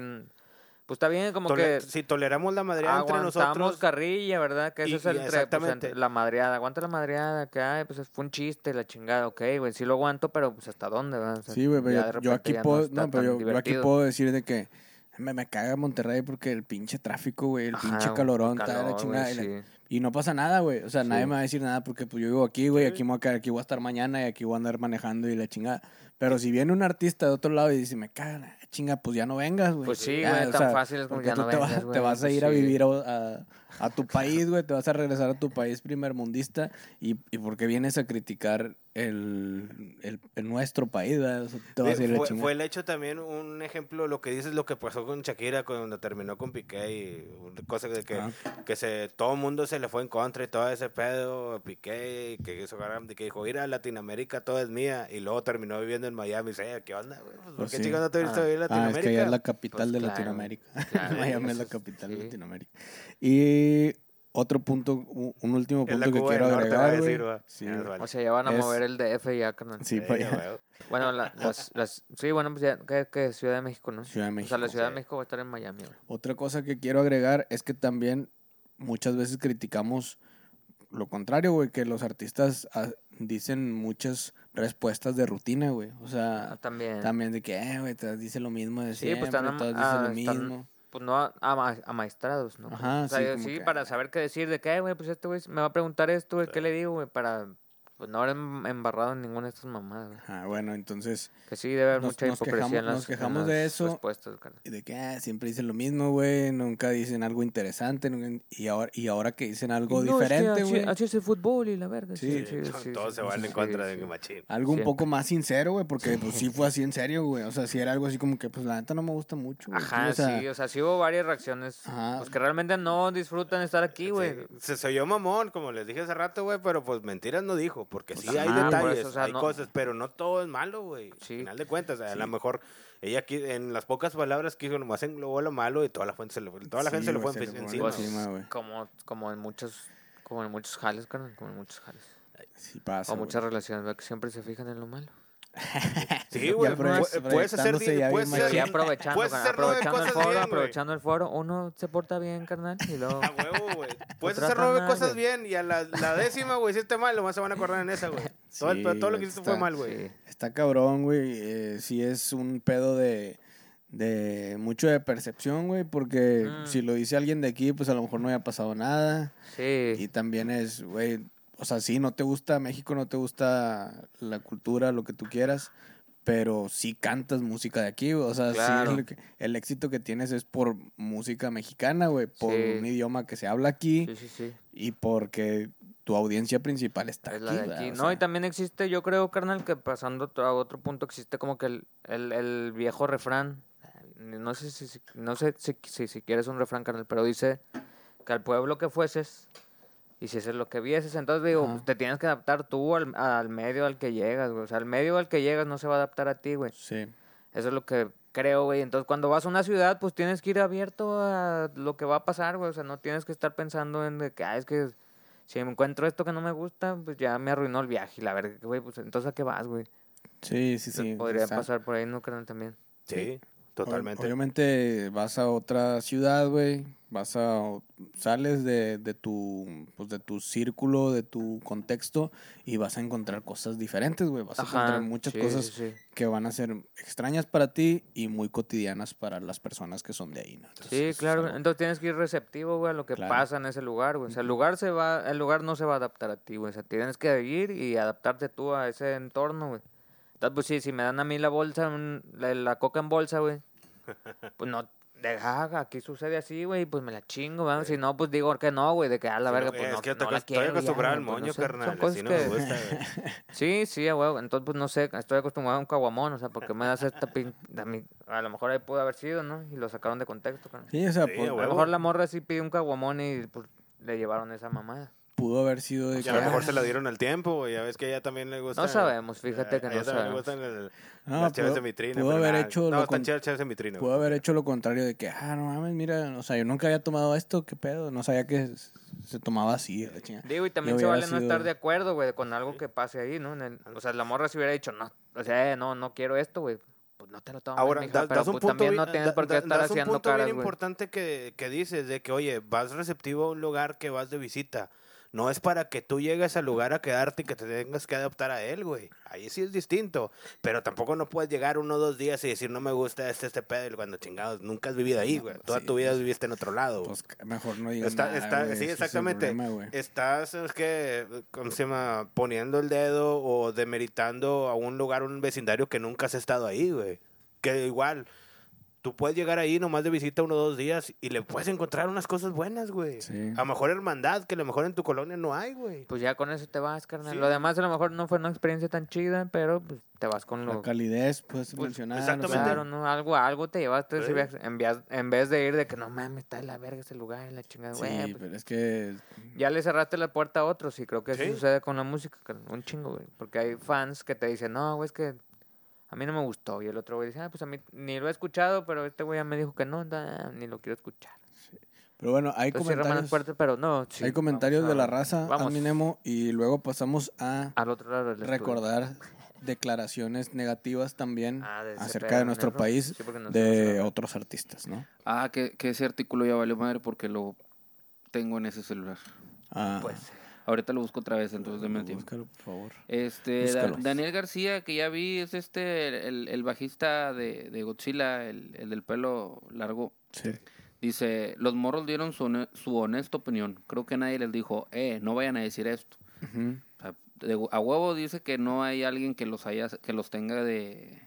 pues está bien como Tole- que si toleramos la madreada entre aguantamos nosotros. carrilla, ¿verdad? Que eso Y- es el pues, exactamente. entre la madreada. Aguanta la madreada, que ay, pues fue un chiste, la chingada, ok, güey, sí lo aguanto, pero pues hasta dónde, ¿verdad? O sea, Sí, güey, pero yo- aquí puedo, no, pero yo, yo aquí puedo decir de que me, me caga Monterrey porque el pinche tráfico, güey, el Ajá, pinche calorón, de la calor, chingada. y la- sí. Y no pasa nada, güey. O sea, Sí. nadie me va a decir nada porque pues yo vivo aquí, güey. Sí. Aquí me voy a quedar, aquí voy a estar mañana y aquí voy a andar manejando y la chingada. Pero si viene un artista de otro lado y dice, me cagan, chinga, pues ya no vengas, güey. Pues sí, güey, o tan sea, fácil es como porque ya tú no te, vengas, vas, te vas a pues ir a sí. vivir a, a- a tu país, güey. Te vas a regresar a tu país primermundista y, y porque vienes a criticar el, el, el nuestro país, ¿verdad? O sea, te vas a ir a la fue, fue el hecho también un ejemplo, lo que dices, lo que pasó con Shakira cuando terminó con Piqué y una cosa de que, Ah. que se, todo el mundo se le fue en contra y todo ese pedo, Piqué, y que, hizo, que dijo, ir a Latinoamérica todo es mía, y luego terminó viviendo en Miami, "Eh, ¿qué onda, güey? Pues, ¿Por Pues qué sí. no te viniste Ah. a vivir a Ah, es Latinoamérica? que allá es la capital Pues de claro, Latinoamérica. *laughs* claro, Miami es la pues, capital de. Latinoamérica. Y otro punto, un último punto que quiero agregar, decir. Sí, vale. O sea, ya van a Es- mover el DF ya, carnal. Sí, Sí, para allá. güey. Bueno, la- las, las, sí, bueno, pues ya, que, que Ciudad de México, ¿no? Ciudad de O México. sea, la Ciudad sí. de México va a estar en Miami, güey. Otra cosa que quiero agregar es que también muchas veces criticamos lo contrario, güey, que los artistas ah, dicen muchas respuestas de rutina, güey. O Ah, sea, también. también de que, eh, güey, todas dicen lo mismo de Sí, siempre, pues están, todas ah, dicen lo están, mismo. pues no a- ama- amaestrados, ¿no? Ajá, o sea, sí, sí, que- para saber qué decir, de que, "Ay, güey, pues este güey me va a preguntar esto, güey, ¿qué le digo, güey? Para pues no haber em- embarrado en ninguna de estas mamadas. güey. Ah, bueno, entonces, Que sí, debe haber Nos- mucha nos hipocresía en quejamos- las, nos en quejamos de eso. respuestas, carnal. de que ah, siempre dicen lo mismo, güey, nunca dicen algo interesante, nunca- y ahora, y ahora que dicen algo No, es que diferente, así- güey. así es el fútbol y la verga. Sí. Sí, sí, sí, Todos se sí, van sí, en contra sí, de sí. mi machín. Algo un poco más sincero, güey, porque pues sí *laughs* fue así en serio, güey. O sea, sí era algo así como que, pues la neta no me gusta mucho. güey. Ajá, o sea, sí, o sea, sí hubo varias reacciones. Ajá. Pues que realmente no disfrutan estar aquí, güey. Se, se oyó mamón, como les dije hace rato, güey, pero pues mentiras no dijo, porque sí hay ajá, detalles, eso, o sea, hay no- cosas, pero no todo es malo, güey. Sí. Al final de cuentas, a lo mejor ella aquí, en las pocas palabras que dijo, nomás englobó lo malo y toda la, fuente se le, toda la Sí, gente se le fue fue encima. Pues, como, como en muchos, como en muchos jales, carnal, como en muchos jales. Sí pasa. o muchas relaciones, ¿verdad? que siempre se fijan en lo malo. *laughs* Sí, güey, puedes hacer, puedes bien hacer, aprovechando, puedes hacer aprovechando el cosas foro, bien, aprovechando el foro, uno se porta bien, carnal, y luego... A huevo, güey. *laughs* Puedes hacer nueve cosas bien y a la, la décima, güey, hiciste mal, nomás se van a acordar en esa, güey. *laughs* Todo, el- Sí, todo lo que hiciste está- fue mal, güey. Sí. Está cabrón, güey. Eh, sí es un pedo de, de mucho de percepción, güey, porque Mm. si lo dice alguien de aquí, pues a lo mejor no haya pasado nada. Sí. Y también es, güey, o sea, sí, no te gusta México, no te gusta la cultura, lo que tú quieras, pero sí cantas música de aquí, güey. O sea, Claro. sí, el, éxito que tienes es por música mexicana, güey, por Sí. un idioma que se habla aquí Sí, sí, sí. y porque tu audiencia principal está Es aquí, la de ¿verdad? aquí. O No, sea, y también existe, yo creo, carnal, que pasando a otro punto existe como que el, el, el viejo refrán. No sé si, si- no sé si, si, si quieres un refrán, carnal, pero dice que al pueblo que fueses hicieses lo que vieses. Entonces digo, Ajá. pues, te tienes que adaptar tú al, al medio al que llegas, güey. O sea, el medio al que llegas no se va a adaptar a ti, güey. Sí. Eso es lo que creo, güey. Entonces, cuando vas a una ciudad, pues tienes que ir abierto a lo que va a pasar, güey. O sea, no tienes que estar pensando en de que, ah, es que si me encuentro esto que no me gusta, pues ya me arruinó el viaje. Y la verdad, güey, pues entonces a qué vas, güey. Sí, sí, Entonces, sí. Podría está- pasar por ahí, ¿no, carnal? También. Sí, totalmente. Obviamente vas a otra ciudad, güey. Vas a sales de, de tu pues de tu círculo, de tu contexto y vas a encontrar cosas diferentes, güey. Vas a encontrar muchas sí, cosas Sí, que van a ser extrañas para ti y muy cotidianas para las personas que son de ahí, ¿no? Entonces, Sí, claro. Entonces tienes que ir receptivo, güey, a lo que Claro. pasa en ese lugar, güey. O sea, el lugar se va, el lugar no se va a adaptar a ti, güey. O sea, tienes que ir y adaptarte tú a ese entorno, güey. Entonces, pues sí, si me dan a mí la bolsa, un- la, la coca en bolsa, güey, *laughs* pues no, deja, aquí sucede así, güey, pues me la chingo, ¿verdad? Si no, pues digo que no, güey, de que a la Sí, verga, pues es no, que no la estoy quiero ya, acostumbrado al güey, pues, no moño, sé, son carnal. Así no que- me gusta, *laughs* güey. Sí, sí, huevo. Entonces, pues no sé, estoy acostumbrado a un caguamón, o sea, porque me das esta pin... a, mí- a lo mejor ahí pudo haber sido, ¿no? Y lo sacaron de contexto, carnal. Sí, o sea, Sí, a A lo mejor la morra sí pidió un caguamón y pues, le llevaron esa mamada. Pudo haber sido de Y que a lo mejor ah, se la dieron al tiempo, güey. Ya ves que a ella también le gusta. No sabemos, fíjate a que no también le sabemos. gustan el- No, las chaves pudo- de vitrina. pudo haber nada, hecho No, lo están con- de vitrina, pudo haber hecho lo contrario de que, ah, no mames, mira, o sea, yo nunca había tomado esto, qué pedo, no sabía que se tomaba así, la chingada. Digo, y también Y se vale no sido- estar de acuerdo, güey, con algo que pase ahí, ¿no? En el- o sea, la morra si hubiera dicho, no, o sea, eh, no, no quiero esto, güey. Pues no te lo tomes, Ahora, mija, das, pero das un pues punto también bien, no tienes da- por qué da- estar das un haciendo punto caras, bien güey. importante que, que dices, de que, oye, vas receptivo a un lugar que vas de visita. No es para que tú llegues al lugar a quedarte y que te tengas que adaptar a él, güey. Ahí sí es distinto. Pero tampoco no puedes llegar uno o dos días y decir, no me gusta este, este pedo, y cuando chingados, nunca has vivido ahí, güey. Toda sí, tu vida pues, viviste en otro lado. Pues mejor no digas Está, nada, está, sí, es exactamente. problema. Estás, es que, ¿cómo se llama? Poniendo el dedo o demeritando a un lugar, un vecindario que nunca has estado ahí, güey. Que igual, tú puedes llegar ahí nomás de visita uno o dos días y le puedes encontrar unas cosas buenas, güey. Sí. A lo mejor hermandad, que a lo mejor en tu colonia no hay, güey. Pues ya con eso te vas, carnal. Sí. Lo demás a lo mejor no fue una experiencia tan chida, pero pues te vas con La lo... calidez, puedes Pues, mencionar. exactamente. Claro, ¿no? Algo, algo te llevaste Sí. en, vez- en vez de ir de que no mames, está de la verga ese lugar, en la chingada, Sí, güey. pues, pero es que ya le cerraste la puerta a otros y creo que eso sucede con la música, carnal, un chingo, güey. Porque hay fans que te dicen, no, güey, es que a mí no me gustó. Y el otro güey dice, ah, pues a mí ni lo he escuchado, pero este güey ya me dijo que no, da, ni lo quiero escuchar. Pero bueno, hay Entonces comentarios, puertas, pero no. sí, hay comentarios vamos de la raza, vamos Adminemo, y luego pasamos a Al otro lado del estudio. recordar *laughs* declaraciones negativas también Ah, de acerca de nuestro país Sí, de otros artistas, ¿no? Ah, que, que ese artículo ya valió madre porque lo tengo en ese celular. Ah, Pues, Ahorita lo busco otra vez, entonces denme tiempo. búscalo, por favor. Este, Da-. Daniel García, que ya vi, es este, el, el bajista de, de Godzilla, el, el del pelo largo. Sí. Dice, los morros dieron su, hone- su honesta opinión. Creo que nadie les dijo, eh, no vayan a decir esto. Ujú. O sea, de- a huevo dice que no hay alguien que los haya, que los tenga de,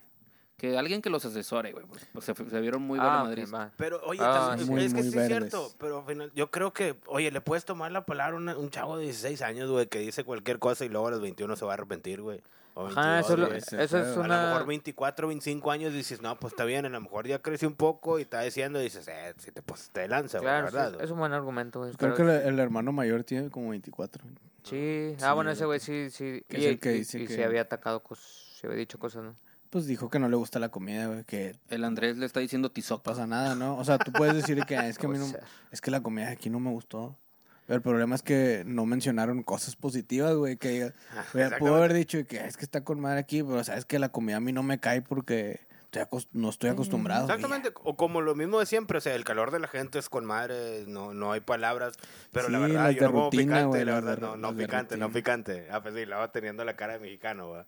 que alguien que los asesore, güey. Pues, pues, se, se vieron muy Ah, Madrid. va. Pero, oye, Ah, también- muy, es que sí es cierto, pero al final, yo creo que, oye, le puedes tomar la palabra a una- un chavo de 16 años, güey, que dice cualquier cosa y luego a los 21 se va a arrepentir, güey. O Ajá, 22, eso, es lo- güey. ese eso es pedo. A lo una... mejor 24, 25 años dices, no, pues está bien, a lo mejor ya creció un poco y está diciendo, dices, eh, si te, pues, te lanza, güey, Claro, la verdad. es un buen argumento, güey. Creo pero- que el, el hermano mayor tiene como 24. Sí, Sí, ah, bueno, ese güey sí, sí. Que y es el que y- dice y que- sí había atacado cosas, sí había dicho cosas, ¿no? Pues dijo que no le gusta la comida, güey, que El Andrés le está diciendo no tizoc. pasa nada, ¿no? O sea, tú puedes decir que "Ah, es que a mí *laughs* no, O sea, es que la comida de aquí no me gustó. Pero el problema es que no mencionaron cosas positivas, güey, que diga- Ah, güey, pudo haber dicho que "Ah, es que está con madre aquí, pero sabes que la comida a mí no me cae porque estoy acos- no estoy acostumbrado. güey". Exactamente, o como lo mismo de siempre, o sea, el calor de la gente es con madre, no, no hay palabras, pero la Sí, verdad, las yo de no como rutina, picante, güey, la las de verdad, ru- no, no las de picante, no rutina. picante. Ah, pues sí, luego teniendo la cara de mexicano, güey.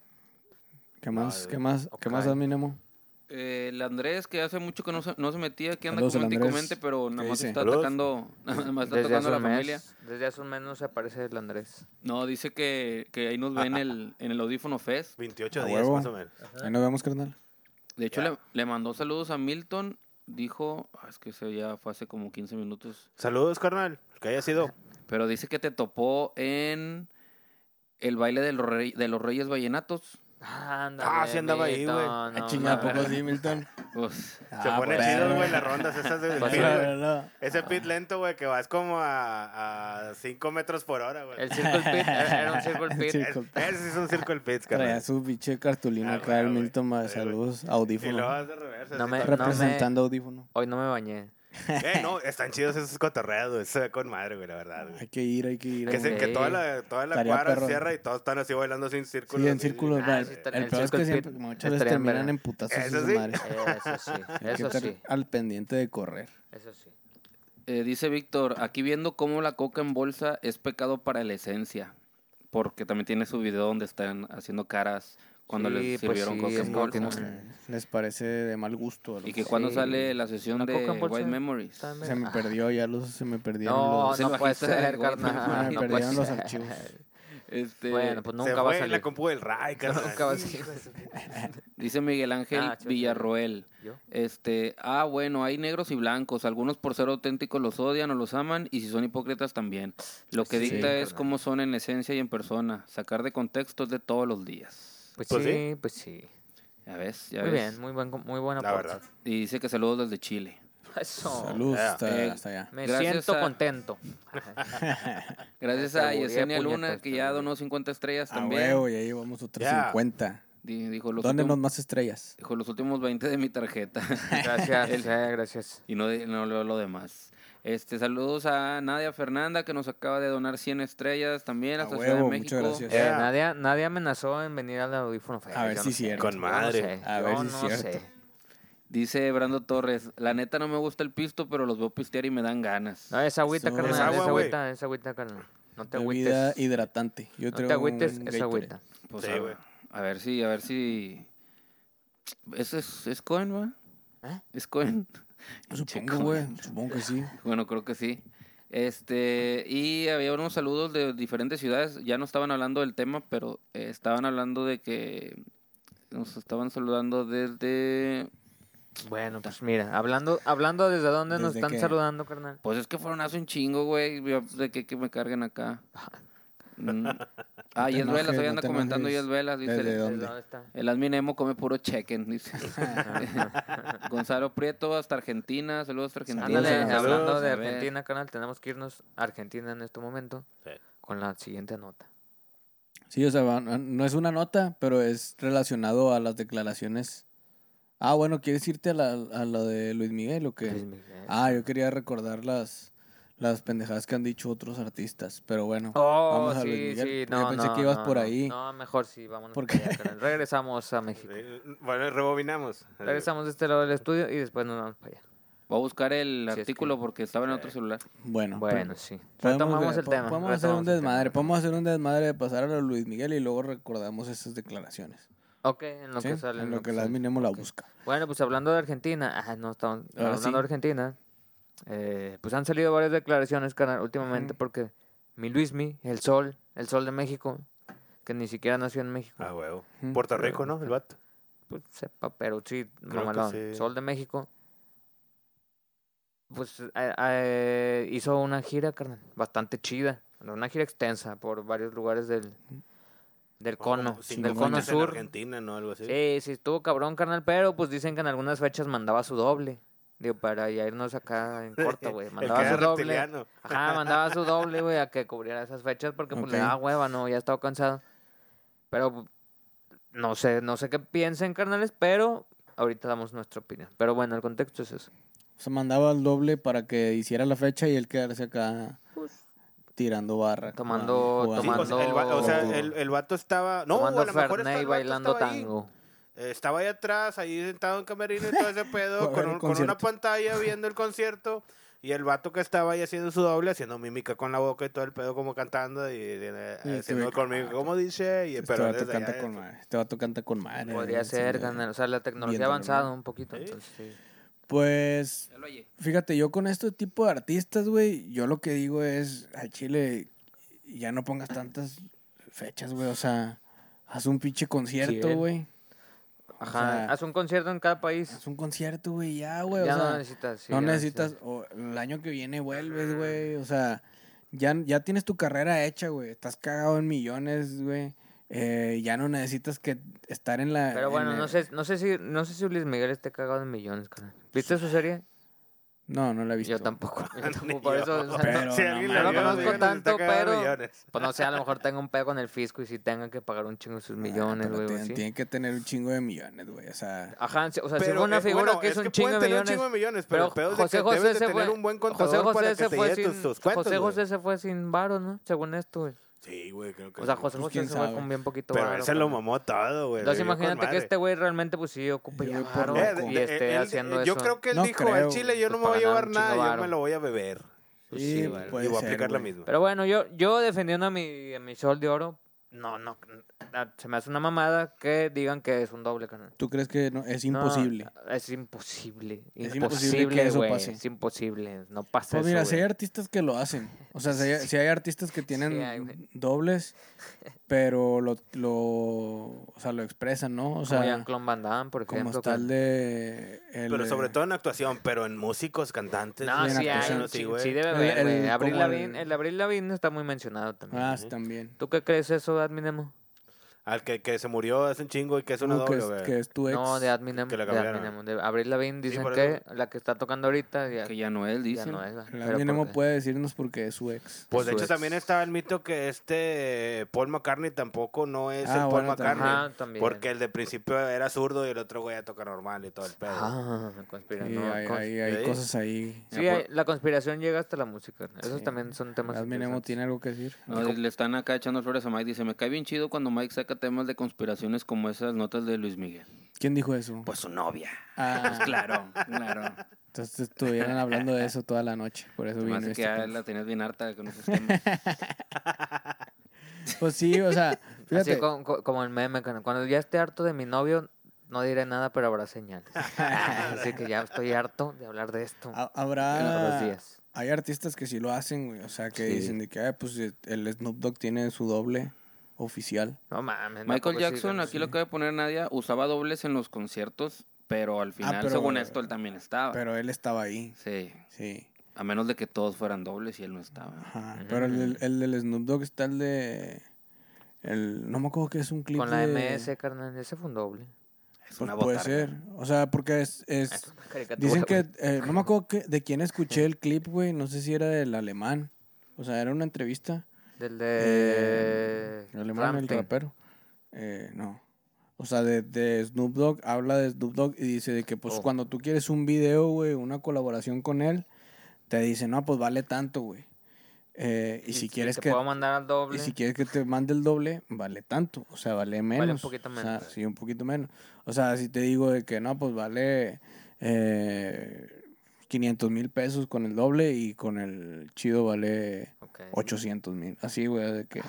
¿Qué más? No, ¿Qué más? ¿Qué más Nemo? Eh, el Andrés, que hace mucho que no se, no se metía, que anda Saludos al comente y Andrés. comente, pero nada ¿Qué más dice? está Saludos. atacando, *laughs* nada más está atacando a la familia. desde hace un mes no se aparece el Andrés. No, dice que, que ahí nos ven el, *laughs* en el Audífono Fest. 28 A días huevo. más o menos. Ahí nos vemos, carnal. De hecho, le, le mandó saludos a Milton. Dijo, ah, es que eso ya fue hace como 15 minutos. Saludos, carnal, que haya sido. *laughs* Pero dice que te topó en el baile de los, rey- de los Reyes Vallenatos. Ándale, Ah, sí andaba ahí, güey. Ah, no chinga, ¿a poco mames. sí, Milton? Pues, Se Ah, ponen pues, chidos, güey, las rondas esas de Pues pit. No. Ese pit lento, güey, que vas como a 5 metros por hora, güey. El Circle Pit, era un Circle *laughs* Pit. Circle Es- Ese es un circle pit, Traía carnal. su pinche cartulina Ah, acá, el Milton, güey. saludos, Y luego audífono. vas de reversa. No así me- Representando audífono. Hoy no me bañé. Eh, no, *laughs* están chidos esos cotorreos. Se ve con madre, güey, la verdad, güey. Hay que ir, hay que ir. Que, se- que toda la, toda la Estaría cuadra se perro. cierra y todos están así bailando sin círculos. Sí, en así. círculos. Ah, sí, el el peor es que siempre, muchas veces terminan verga. en putazos Eso esas sí. madres. Eso sí, *laughs* Hay que eso estar sí, al pendiente de correr. eso sí. eh, dice Víctor, aquí viendo cómo la coca en bolsa es pecado para la esencia. Porque también tiene su video donde están haciendo caras cuando Sí, les pues sirvieron sí, coca que no- Les parece de mal gusto. a los- Y que cuando sale la sesión La de White Memories. Se me Ah. perdió, ya los, se me perdieron No, los... el no puede ser, carnal. No Me puede perdieron los ser. archivos. Este, Bueno, pues Se nunca va a salir. la compu del Ray, carnal. *laughs* Nunca va a salir. Dice Miguel Ángel Ah, sí, Villarroel. ¿Yo? Este, ah, bueno, hay negros y blancos. Algunos por ser auténticos los odian o los aman y si son hipócritas también. Lo que Sí, dicta es carnal. cómo son en esencia y en persona. Sacar de contexto es de todos los días. Pues, Pues sí, pues sí. Ya ves, ya Muy ves. bien, muy buen, muy buena La verdad. Y dice que saludos desde Chile. Eso. Saludos hasta, Eh, hasta allá. Me Gracias siento a- contento. *laughs* Gracias a Yesenia Luna, que ya donó 50 estrellas A también. huevo, y ahí vamos otras Ya. 50. Di- Dijo los, últimos, más estrellas. dijo los últimos 20 de mi tarjeta. Gracias, *laughs* El- eh, gracias. y no, no leo lo demás. Este, saludos a Nadia Fernanda que nos acaba de donar 100 estrellas también A hasta Ciudad de México. muchas gracias. Eh, Yeah. nadie, nadie amenazó en venir al audífono A ver si no es cierto. Con madre. No sé, A yo ver si es no cierto. sé. Dice Brando Torres, la neta no me gusta el pisto, pero los veo pistear y me dan ganas. No, es agüita, Eso. carnal. Es Es agua, güey. agüita, es agüita, carnal. No te Bebida agüites. hidratante. Yo No te agüites, es Gatorade. agüita. Pues Sí, a, güey. a ver si, a ver si... ¿Eso es, es Cohen, va? ¿Eh? ¿Es Cohen? Supongo, güey. Supongo que sí. Bueno, creo que sí. Este, y había unos saludos de diferentes ciudades. Ya no estaban hablando del tema, pero eh, estaban hablando de que nos estaban saludando desde. Bueno, pues mira, hablando, hablando desde dónde nos ¿Desde están qué? saludando, carnal. Pues es que fueron hace un chingo, güey. De que, que me carguen acá. Mm. Ah, y es Velas, no anda comentando y es Velas. Dice, ¿Desde el, dónde? El admin emo come puro chequen. Dice. *laughs* Gonzalo Prieto hasta Argentina. Saludos hasta Argentina. Ándale, Saludos, hablando de. Argentina, canal, tenemos que irnos a Argentina en este momento Sí. con la siguiente nota. Sí, o sea, va- no es una nota, pero es relacionado a las declaraciones. Ah, bueno, ¿quieres irte a la, a la de Luis Miguel o qué? Luis Miguel. Ah, yo quería recordar las, las pendejadas que han dicho otros artistas, pero bueno. Oh, vamos a sí, Luis Miguel, sí, porque no, yo pensé no, que ibas no, por ahí. No, mejor sí, vámonos ¿Por para allá, carnal. Regresamos a México. *laughs* Bueno, rebobinamos. Regresamos de este lado del estudio y después nos vamos para allá. Voy a buscar el Si es artículo que- porque estaba en otro celular. Bueno, Bueno, pero sí. Retomamos ver- el tema. Podemos hacer un desmadre. Podemos hacer un desmadre de pasar a Luis Miguel y luego recordamos esas declaraciones. Ok, en lo ¿sí? que sale. en lo que la sale. Adminemo la busca. Bueno, pues hablando de Argentina, ah, no estamos Ahora hablando sí. de Argentina, eh, pues han salido varias declaraciones, carnal, últimamente porque mi Luismi, el sol, el sol de México, que ni siquiera nació en México. Ah, huevo. Puerto Rico, ¿no? El vato. Pues sepa, pero sí, mamalón. sí. Sol de México. Pues eh, eh, hizo una gira, carnal, bastante chida. Una gira extensa por varios lugares del, del cono, del no cono fuentes en sur. Argentina, ¿no? Algo así. Sí, sí, estuvo cabrón, carnal, pero pues dicen que en algunas fechas mandaba su doble. Digo, para ya irnos acá en corta, güey. *laughs* El Mandaba su doble. Ajá, mandaba su doble, güey, a que cubriera esas fechas porque pues le Ok. daba hueva, ¿no? Ya estaba cansado. Pero no sé, no sé qué piensen, carnales, pero ahorita damos nuestra opinión. Pero bueno, el contexto es eso. Se mandaba al doble para que hiciera la fecha y él quedarse acá tirando barra. Tomando- jugando. Sí, o sea, el, o sea, Tomando- el, el vato estaba. No, Tomando a lo mejor Fernet está- y el vato bailando estaba ahí. Eh, Estaba ahí atrás, ahí sentado en camerino y todo ese pedo, *laughs* con, un- con una pantalla viendo el concierto. Y el vato que estaba ahí haciendo su doble, haciendo mímica con la boca y todo el pedo como cantando y, eh, Sí, haciendo sí, conmigo, como dice? Y, Este pero vato desde canta allá, con madre. Este vato canta con madre. Podría ser. O sea, la tecnología ha avanzado un poquito. Sí. Entonces, sí. Pues, fíjate, yo con este tipo de artistas, güey, yo lo que digo es, al chile, ya no pongas tantas fechas, güey. O sea, haz un pinche concierto, güey. Ajá. sea, Haz un concierto en cada país. Haz un concierto, güey, ya, güey. o ya sea, no necesitas. sí, no ya necesitas, o el año que viene vuelves, güey. O sea, ya, ya tienes tu carrera hecha, güey. Estás cagado en millones, güey. Eh, ya no necesitas que estar en la. Pero bueno, en no sé, no sé si, no sé si Luis Miguel esté cagado en millones, carnal. ¿Viste su serie? No, no la he visto. *laughs* Yo tampoco. Yo tampoco, Ni por eso, o sea, Pero si no alguien la No vio, conozco tanto, pero- millones. *laughs* Pues no sé, a lo mejor tenga un pedo con el fisco y si tengan que pagar un chingo de sus Ah, millones, güey. tienen, que tener un chingo de millones, güey. O sea, Ajá, o sea, si una eh, figura bueno, que es es un que chingo de un millones. chingo de millones, pero el pedo es de José que José debes de se tener fue, un buen José contador José para que se te fue sin, tus- tus cuentos, José güey. José se fue sin varos, ¿no? Según esto, güey. Sí, güey, creo que O sea. José pues, José se fue con bien poquito Pero varo, él se lo mamó todo, güey. Entonces imagínate que este güey realmente pues sí ocupe ya varo Eh, y de- esté él- haciendo Yo eso. creo que él No dijo, creo, al chile yo no pues, me voy a llevar nada, yo me lo voy a beber. Pues Sí, sí, puede y voy a aplicar la misma. Pero bueno, yo, yo defendiendo a mi, a mi sol de oro, no, no, se me hace una mamada que digan que es un doble canal. ¿tú crees que no, es imposible? es imposible. Es imposible, imposible que eso pase. Es imposible. No pasa Pues eso, mira, si hay artistas que lo hacen. O sea, si hay, *laughs* si hay artistas que tienen Sí hay, dobles, *laughs* pero lo, lo, o sea, lo expresan, ¿no? O Como sea, Jean-Claude Van Damme, por como ejemplo. que- el de... el Pero sobre todo en actuación, pero en músicos, cantantes. No, Sí, en sí, hay, actuación, sí, sí debe haber, güey. el- Abril como el- Lavigne, el Abril Lavigne está muy mencionado también. Ah, ¿eh? sí, también. ¿Tú qué crees eso, Adminemo? Al que, que se murió hace un chingo y que es una Uh, que, doble, es, güey. que es tu ex. No, de Adminemo. que la de. Adminemo. De Abril Lavigne dicen por que eso. la que está tocando ahorita ya, Que ya no él, ya dicen. no es. Adminemo ¿por qué? puede decirnos porque es su ex. Pues de hecho ex. también estaba el mito que este Paul McCartney tampoco no es Ah, el Paul bueno, McCartney. Ajá, también. Porque el de principio era zurdo y el otro güey ya toca normal y todo el pedo. Ah, conspira- Sí, no, hay, cons- hay- hay Sí. cosas ahí. Sí, hay- la conspiración llega hasta la música. Esos Sí. también son temas. Adminemo interesantes. tiene algo que decir. No, le están acá echando flores a Mike. Dice, me cae bien chido cuando Mike saca temas de conspiraciones como esas notas de Luis Miguel. ¿Quién dijo eso? Pues su novia. Ah, Claro, claro. entonces estuvieron hablando de eso toda la noche. Por eso vino este que ya la tenías bien harta con esos temas. *laughs* Pues sí, o sea, fíjate. Así co- co- como el meme, cuando ya esté harto de mi novio, no diré nada, pero habrá señales. *laughs* Así que ya estoy harto de hablar de esto Habrá. días. Hay artistas que sí lo hacen, güey. O sea, que Sí. dicen de que, pues el Snoop Dogg tiene su doble oficial. No mames. Michael Jackson, aquí lo acaba de poner Nadia, usaba dobles en los conciertos, pero al final, pero- según esto, él también estaba. Pero él estaba ahí. Sí, Sí. a menos de que todos fueran dobles y él no estaba. Ajá. Pero el, del- el del Snoop Dogg está el de. El, no me acuerdo que es un clip Con la de- MS, carnal, ese fue un doble. Es Pues una puede ser. O sea, porque es. es- Es una caricatura, dicen que. eh, no me acuerdo que, de quién escuché *laughs* el clip, güey. No sé si era del alemán. O sea, era una entrevista. Del Eh, de... el alemán, el rapero. Eh, no. O sea, de, de Snoop Dogg, habla de Snoop Dogg y dice de que, pues, Oh. cuando tú quieres un video, güey, una colaboración con él, te dice, no, pues vale tanto, güey. Eh, y, si quieres te que. puedo mandar al doble. Y si quieres que te mande el doble, vale tanto. O sea, vale menos. un poquito O sea, menos. sí, un poquito menos. O sea, si te digo de que no, pues vale eh, 500 mil pesos con el doble y con el chido vale Ok. 800 mil. Así, güey, de que...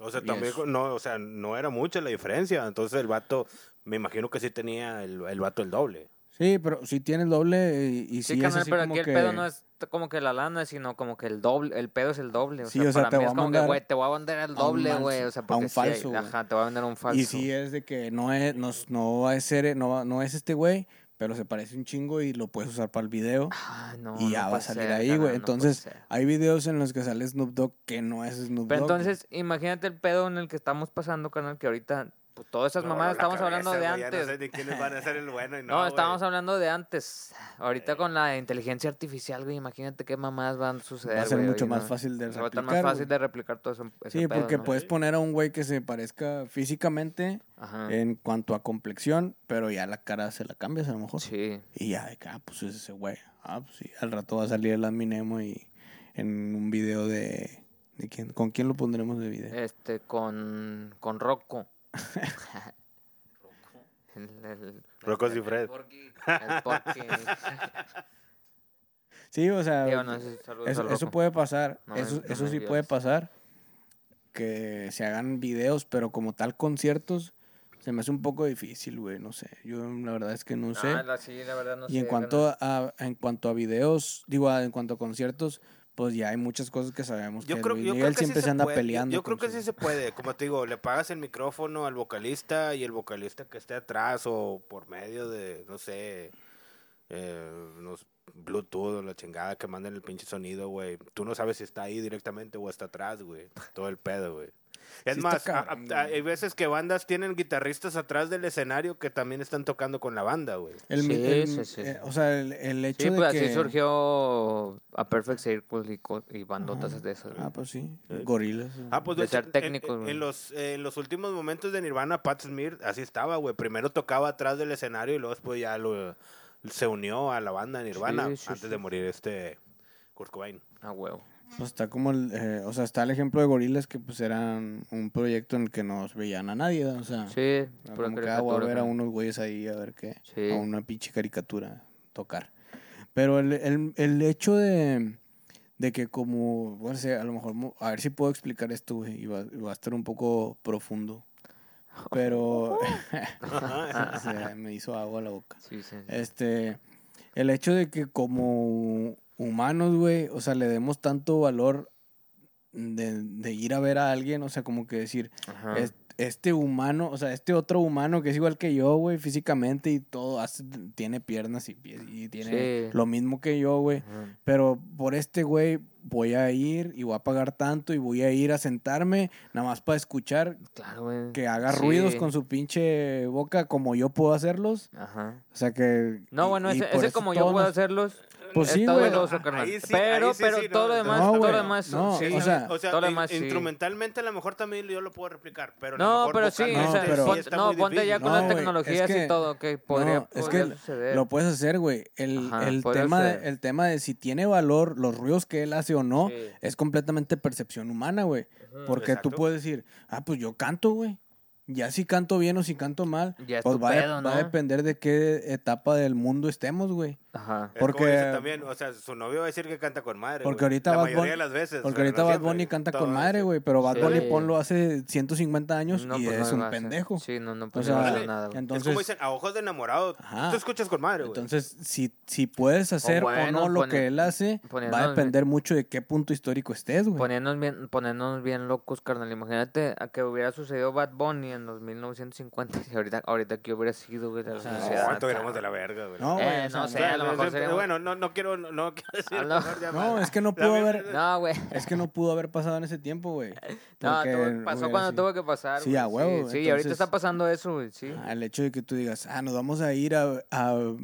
O sea, también, no, o sea, no era mucha la diferencia. Entonces el vato, me imagino que sí tenía el, el vato el doble. Sí, pero si tienes doble y, y Sí, sí, es así pero como aquí el que... pedo no es como que la lana, sino como que el doble, el pedo es el doble. O Sí, sea, o sea, para te mí es a como que, güey, te voy a vender el a un doble, güey. O sea, a porque un sí hay- falso, ajá, te voy a vender un falso. Y si es de que no es, no, no va a ser, no, va- no es este güey, pero se parece un chingo y lo puedes usar para el video. Ay, no, y no ya va a salir ser, ahí, güey. no Entonces, hay videos en los que sale Snoop Dogg que no es Snoop Pero Dogg. güey. entonces, imagínate el pedo en el que estamos pasando, canal, que ahorita, pues, todas esas Me mamadas estamos hablando de antes. Ya no sé ni quiénes van a ser el bueno y *laughs* no, No, estábamos hablando de antes. Ahorita con la inteligencia artificial, güey, imagínate qué mamadas van a suceder. Va a ser güey, mucho más ¿no? fácil de Se va a estar replicar, más fácil güey. de replicar todo eso. ese Sí, pedo, porque ¿no? puedes poner a un güey que se parezca físicamente Ajá. en cuanto a complexión, pero ya la cara se la cambias a lo mejor. Sí. Y ya, de ah, pues es ese güey. Ah, pues sí, al rato va a salir el Adminemo y en un video de... ¿de quién? ¿Con quién lo pondremos de video? Este, con, con Rocco. *laughs* Rocco y Fred. el Porky. Sí, o sea, Digo, no, eso, puede pasar. No eso no eso sí puede pasar. Que se hagan videos, pero como tal conciertos, se me hace un poco difícil, güey. No sé. Yo la verdad es que no sé. Ah, la, sí, la verdad no y sé, en cuanto a, en cuanto a videos, digo, en cuanto a conciertos, pues ya hay muchas cosas que sabemos Yo que creo, Luis yo Miguel creo que siempre sí se anda puede. peleando. Yo creo que su- sí se puede. Como te digo, le pagas el micrófono al vocalista y el vocalista que esté atrás o por medio de, no sé, eh, unos Bluetooth o la chingada que manden el pinche sonido, güey. Tú no sabes si está ahí directamente o está atrás, güey. Todo el pedo, güey. Es Sí más, cabrón, a- hay veces que bandas tienen guitarristas atrás del escenario que también están tocando con la banda, güey. El, Sí, el- sí, sí. eh, o sea, el, el hecho Sí, de pues que... así surgió a Perfect Circle y, bandotas de esas. güey. Ah, pues sí. Gorilas. Ah, pues De de ser técnicos, en, güey. en los, eh, en los últimos momentos de Nirvana, Pat Smear así estaba, güey. Primero tocaba atrás del escenario y luego después ya lo, se unió a la banda Nirvana Sí, sí, antes sí. de morir este Kurt Cobain. A huevo. Pues está como el, eh, o sea, está el ejemplo de Gorilas que pues eran un proyecto en el que no veían a nadie, o sea, Sí, como que ah, voy a ver a ¿no? unos güeyes ahí a ver qué, Sí. a una pinche caricatura tocar. Pero el, el, el hecho de, de que como, bueno, sé, a lo mejor, a ver si puedo explicar esto, güey, y va, va a estar un poco profundo. Pero *laughs* se me hizo agua la boca. Sí, sí. Este, el hecho de que como humanos, güey, o sea, le demos tanto valor de, de ir a ver a alguien, o sea, como que decir, este humano, o sea, este otro humano que es igual que yo, güey, físicamente y todo, hace- tiene piernas y pies y tiene Sí. lo mismo que yo, güey. Pero por este güey voy a ir y voy a pagar tanto y voy a ir a sentarme nada más para escuchar Claro, que haga Sí. ruidos con su pinche boca como yo puedo hacerlos. Ajá. O sea que... No, bueno, y ese, como yo puedo nos- hacerlos. Pues sí, está güey. dudoso, Ahí carnal. sí- pero, ahí sí, pero sí, todo no, lo no, demás, no, todo güey, lo demás. no, sí. o sea, o sea, todo lo demás sí. instrumentalmente a lo mejor también yo lo puedo replicar, pero No, mejor pero sí, o sea, No, pero- pon- está no, muy ponte ya con No, las tecnologías es que- y todo, que podría, no, es podría que suceder. lo puedes hacer, güey. El, Ajá, el tema de, el tema de si tiene valor los ruidos que él hace o no Sí. es completamente percepción humana, güey. Porque tú puedes decir, ah, pues yo canto, güey. Ya si canto bien o si canto mal, Ya es pues va, a- pedo, va a ¿no? depender de qué etapa del mundo estemos, güey. Ajá. Es Porque- dice también, o sea, su novio va a decir que canta con madre. Porque ahorita la Bad mayoría Bunny- de las veces. Porque ahorita no Bad Bunny canta con madre, güey. Pero Bad Sí. Bunny ponlo hace 150 años No, y pues no es le un pendejo. Sí, no, no O puede sea, hacer nada, güey. entonces, es como dicen, a ojos de enamorado, Ajá. tú escuchas con madre, güey. entonces si, si puedes hacer o, bueno, no lo pone- que él hace, va a depender mucho de qué punto histórico estés, güey. Ponernos bien, ponernos bien locos, carnal. Imagínate a que hubiera sucedido Bad Bunny en los 1950 y ahorita, ahorita que hubiera sido, güey, la sea, No, sociedad. ¿Cuánto cabrón. iremos de la verga, güey? No, güey, Eh, o no sé, lo mejor Bueno, no, no quiero, no, no quiero *laughs* decir. Ah, no. mejor es que no La pudo haber, No, güey. es que no pudo haber pasado en ese tiempo, güey. *laughs* No, tuvo- pasó cuando sido- tuvo que pasar. Sí, a huevo, Sí, sí, y ahorita entonces- está pasando eso, güey, sí. Ah, El hecho de que tú digas, ah, nos vamos a ir a, a- o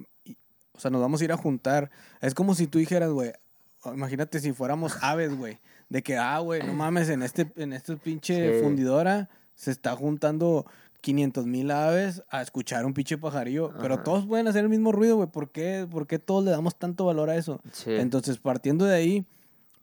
sea, nos vamos a ir a juntar. Es como si tú dijeras, güey, imagínate si fuéramos *laughs* aves, güey, de que, ah, güey, no mames, en este, en este pinche Sí. fundidora se está juntando 500 mil aves a escuchar un pinche pajarillo, pero todos pueden hacer el mismo ruido, güey, ¿por qué, ¿por qué todos le damos tanto valor a eso? Sí. Entonces, partiendo de ahí,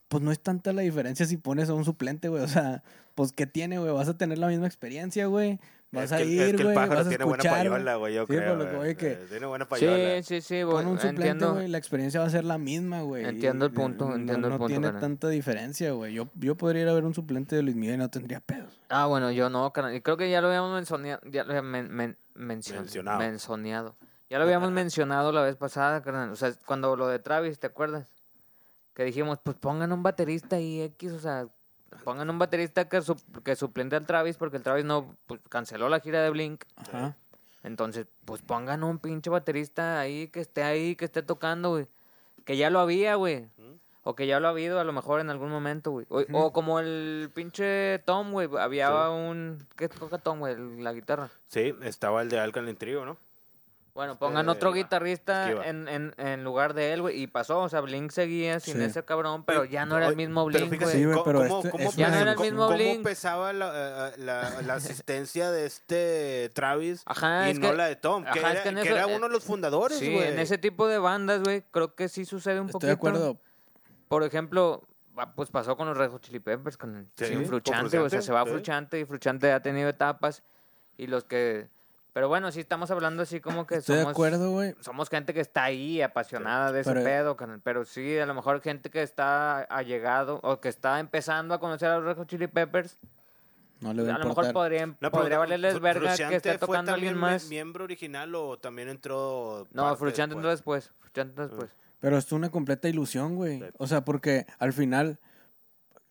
pues no es tanta la diferencia si pones a un suplente, güey, o sea, pues ¿qué tiene, güey? Vas a tener la misma experiencia, güey. Vas Es a ir, es que el güey, pájaro vas a tiene buena escuchar. güey. payola, güey, yo Sí, creo. por lo que güey. voy que- Tiene buena payola. Sí, sí, sí, güey, un suplente, entiendo. güey, la experiencia va a ser la misma, güey. Entiendo el Y, punto, no- entiendo el no punto, tiene carnal. tanta diferencia, güey. Yo, yo podría ir a ver un suplente de Luis Miguel y no tendría pedos. Ah, bueno, yo no, carnal. Y creo que ya lo habíamos mencionado. Ya lo habíamos men- men- mencion- Mencionado. mencionado. Ya Ya lo habíamos *laughs* mencionado la vez pasada, carnal. O sea, cuando lo de Travis, ¿te acuerdas? Que dijimos, pues pongan un baterista y X, o sea, pongan un baterista que, su- que suplente al Travis, porque el Travis no, pues canceló la gira de Blink. Ajá. Entonces, pues pongan un pinche baterista ahí, que esté ahí, que esté tocando, güey. Que ya lo había, güey. O que ya lo ha habido a lo mejor en algún momento, güey. O, o como el pinche Tom, güey. Había Sí. un... ¿Qué toca Tom, güey? La guitarra. Sí, estaba el de Alkaline Trio, ¿no? Bueno, pongan otro Esquiva, guitarrista Esquiva. en, en, en lugar de él, güey. Y pasó, o sea, Blink seguía sin Sí. ese cabrón, pero ya no era el mismo pero Blink, fíjate, güey. Sí, ¿cómo- pero cómo- este cómo es Ya no era el cómo- mismo cómo Blink. pesaba la, eh, la, la asistencia de este Travis Ajá, y es no que- la de Tom? Que ajá, es era, que en que eso- era eh, uno de los fundadores, Sí, güey. en ese tipo de bandas, güey, creo que sí sucede un Estoy poquito. de acuerdo. Por ejemplo, pues pasó con los Red Hot Chili Peppers, con el Sí, sin con Fruchante, o sea, se va sí. Fruchante y Fruchante ha tenido etapas y los que... Pero bueno, sí estamos hablando así como que Estoy de somos... acuerdo, güey. Somos gente que está ahí, apasionada de ese Pero- pedo, pero sí, a lo mejor gente que está allegado o que está empezando a conocer a los Red Hot Chili Peppers, No le voy a a lo mejor podría, No, podría valerles verga que esté fue tocando también alguien más. miembro original o también entró No, Fruchante entró después? Fruchante entró después. Pero es una completa ilusión, güey. O sea, porque al final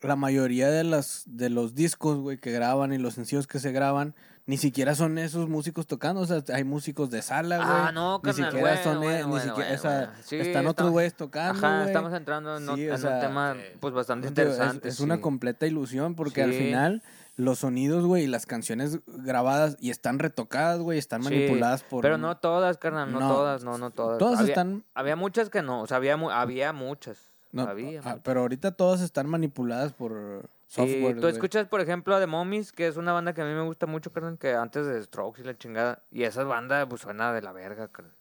la mayoría de las de los discos, güey, que graban y los sencillos que se graban, ni siquiera son esos músicos tocando, o sea, hay músicos de sala, güey. Ah, no, ni carnal, siquiera bueno, son, bueno, ni bueno, siquiera, o sea. Sí, están otros güeyes tocando, Ajá, estamos entrando en, Sí, ot- o en sea, un tema pues bastante es- interesante. Es, una completa ilusión porque al final los sonidos, güey, y las canciones grabadas y están retocadas, güey, están manipuladas por... Pero no todas, carnal, no, No, todas, no, no todas. Todas había, están... había muchas que no, o sea, había, había muchas. No, había ah, pero ahorita todas están manipuladas por Sí, software, tú güey. escuchas, por ejemplo, a The Mummies, que es una banda que a mí me gusta mucho, carnal, que antes de Strokes y la chingada. Y esa banda, pues, suena de la verga, carnal.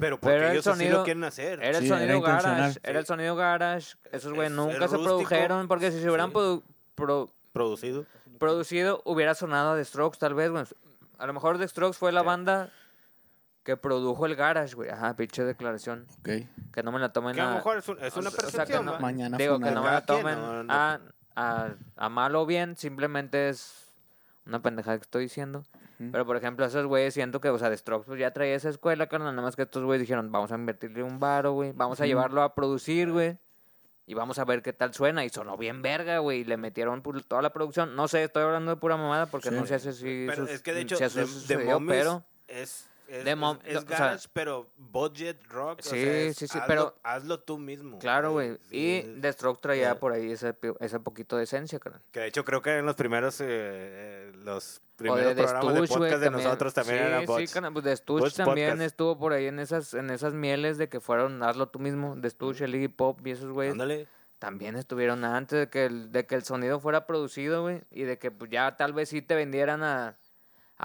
Pero porque Pero el ellos así sonido- lo quieren hacer. Era el Sí, sonido garage, era el Sí. sonido garage. Esos güey Es- nunca se rústico. produjeron, porque si se hubieran Sí. produ- pro- Producido. producido, hubiera sonado The Strokes, tal vez, güey. A lo mejor The Strokes fue la Sí. banda que produjo el garage, güey. Ajá, pinche declaración. Ok. Que no me la tomen Que a lo mejor es, un- es o una sea, o sea, que percepción, no- Digo, que no me la tomen no, no. A, a, a mal o bien, simplemente es una pendejada que estoy diciendo. Pero, por ejemplo, esos güeyes siento que, o sea, Strokes pues, ya traía esa escuela, carnal. Nada más que estos güeyes dijeron, vamos a invertirle un varo, güey. Vamos a llevarlo a producir, güey. Y vamos a ver qué tal suena. Y sonó bien verga, güey. Y le metieron toda la producción. No sé, estoy hablando de pura mamada porque Sí. no sé si así Pero sus- es que de hecho, de, sucedió, Mummies pero... es, es, o sea- garage, pero budget rock. o Sí, sea, es sí, sí, hazlo- pero- Hazlo tú mismo. Claro, güey. Y Strokes traía eh. por ahí ese, poquito de esencia, carnal. Que de hecho creo que en los primeros, eh, los O primeros de programas de podcast de también. nosotros también sí, eran Sí, pues The Stooge Bots también podcast. estuvo por ahí en esas, en esas mieles de que fueron hazlo tú mismo. The Stooge, el Iggy Pop y esos güeyes. Ándale. También estuvieron antes de que el, de que el sonido fuera producido, güey. Y de que pues, ya tal vez sí te vendieran a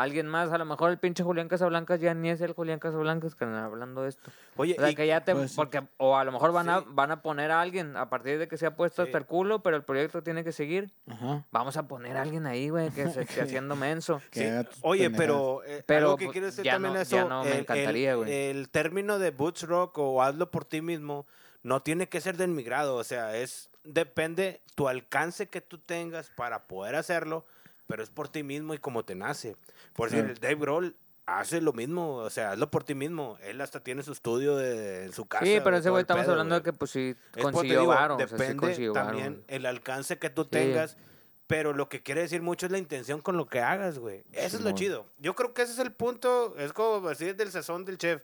alguien más. A lo mejor el pinche Julián Casablancas ya ni es el Julián Casablancas, carnal, hablando de esto. Oye, O sea, y- que ya te... pues, porque, o a lo mejor van, a, van a poner a alguien a partir de que se ha puesto Sí. hasta el culo, pero el proyecto tiene que seguir. Ajá. Vamos a poner a alguien ahí, güey, que se esté *laughs* haciendo menso. Sí, Oye, pero, eh, Pero, algo que pues, quiero decir ya también no- eso, ya no me el- encantaría, el, güey. el término de boots rock o hazlo por ti mismo no tiene que ser de mi grado, o sea, es depende tu alcance que tú tengas para poder hacerlo, pero es por ti mismo y como te nace. Por decir, Claro. el Dave Grohl hace lo mismo, o sea, hazlo por ti mismo. Él hasta tiene su estudio de, en su casa. Sí, pero de ese güey estamos pedo, hablando de güey. que pues sí Es consiguió digo, varo, o sea, sí depende consiguió también el alcance que tú Sí. tengas, pero lo que quiere decir mucho es la intención con lo que hagas, güey. Eso es lo Simón. chido. Yo creo que ese es el punto, es como decir del sazón del chef,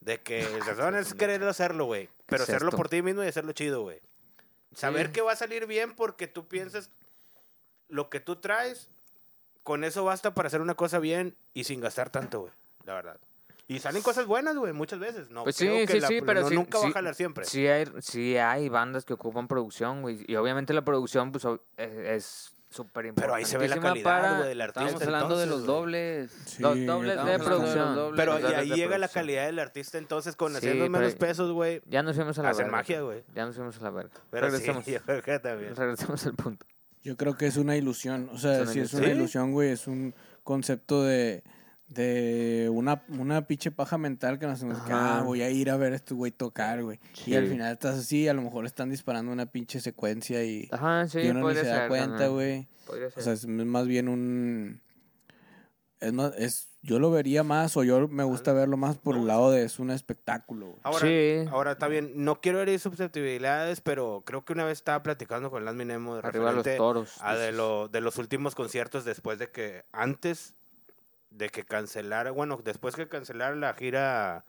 de que el *laughs* sazón es querer hacerlo, güey, pero es hacerlo esto? por ti mismo y hacerlo chido, güey. Saber Sí. que va a salir bien porque tú piensas lo que tú traes, con eso basta para hacer una cosa bien y sin gastar tanto, güey, la verdad. Y salen cosas buenas, güey, muchas veces. No Pues creo sí, que sí, la- sí, pero no- sí, nunca va a jalar siempre. Sí hay, sí hay bandas que ocupan producción, güey, y obviamente la producción pues eh, es súper importante. Pero ahí se ve la calidad, güey, del artista. Estábamos hablando de los dobles. Sí, los dobles Estamos de producción. dobles. Pero y ahí llega la calidad del artista, entonces con Sí, haciendo menos pesos, güey, Ya nos fuimos a la hacen verga. magia, güey. Ya nos fuimos a la verga. Pero sí, regresemos, *laughs* yo creo que también. regresemos al punto. Yo creo que es una ilusión. O sea, si es una ¿Sí? ilusión, güey, es un concepto de, de una, una pinche paja mental que nos hacemos que, ah, voy a ir a ver a este güey tocar, güey. Y al final estás así, a lo mejor están disparando una pinche secuencia y, Ajá, sí, y uno ni se da cuenta, güey. O sea, es más bien un... Es más, es yo lo vería más o yo me gusta verlo más por el lado de es un espectáculo. Ahora, Sí. ahora está bien, no quiero herir susceptibilidades, pero creo que una vez estaba platicando con Las Minemo de Arriba los toros. a de, lo, de los últimos conciertos después de que, antes de que cancelara, bueno, después que cancelara la gira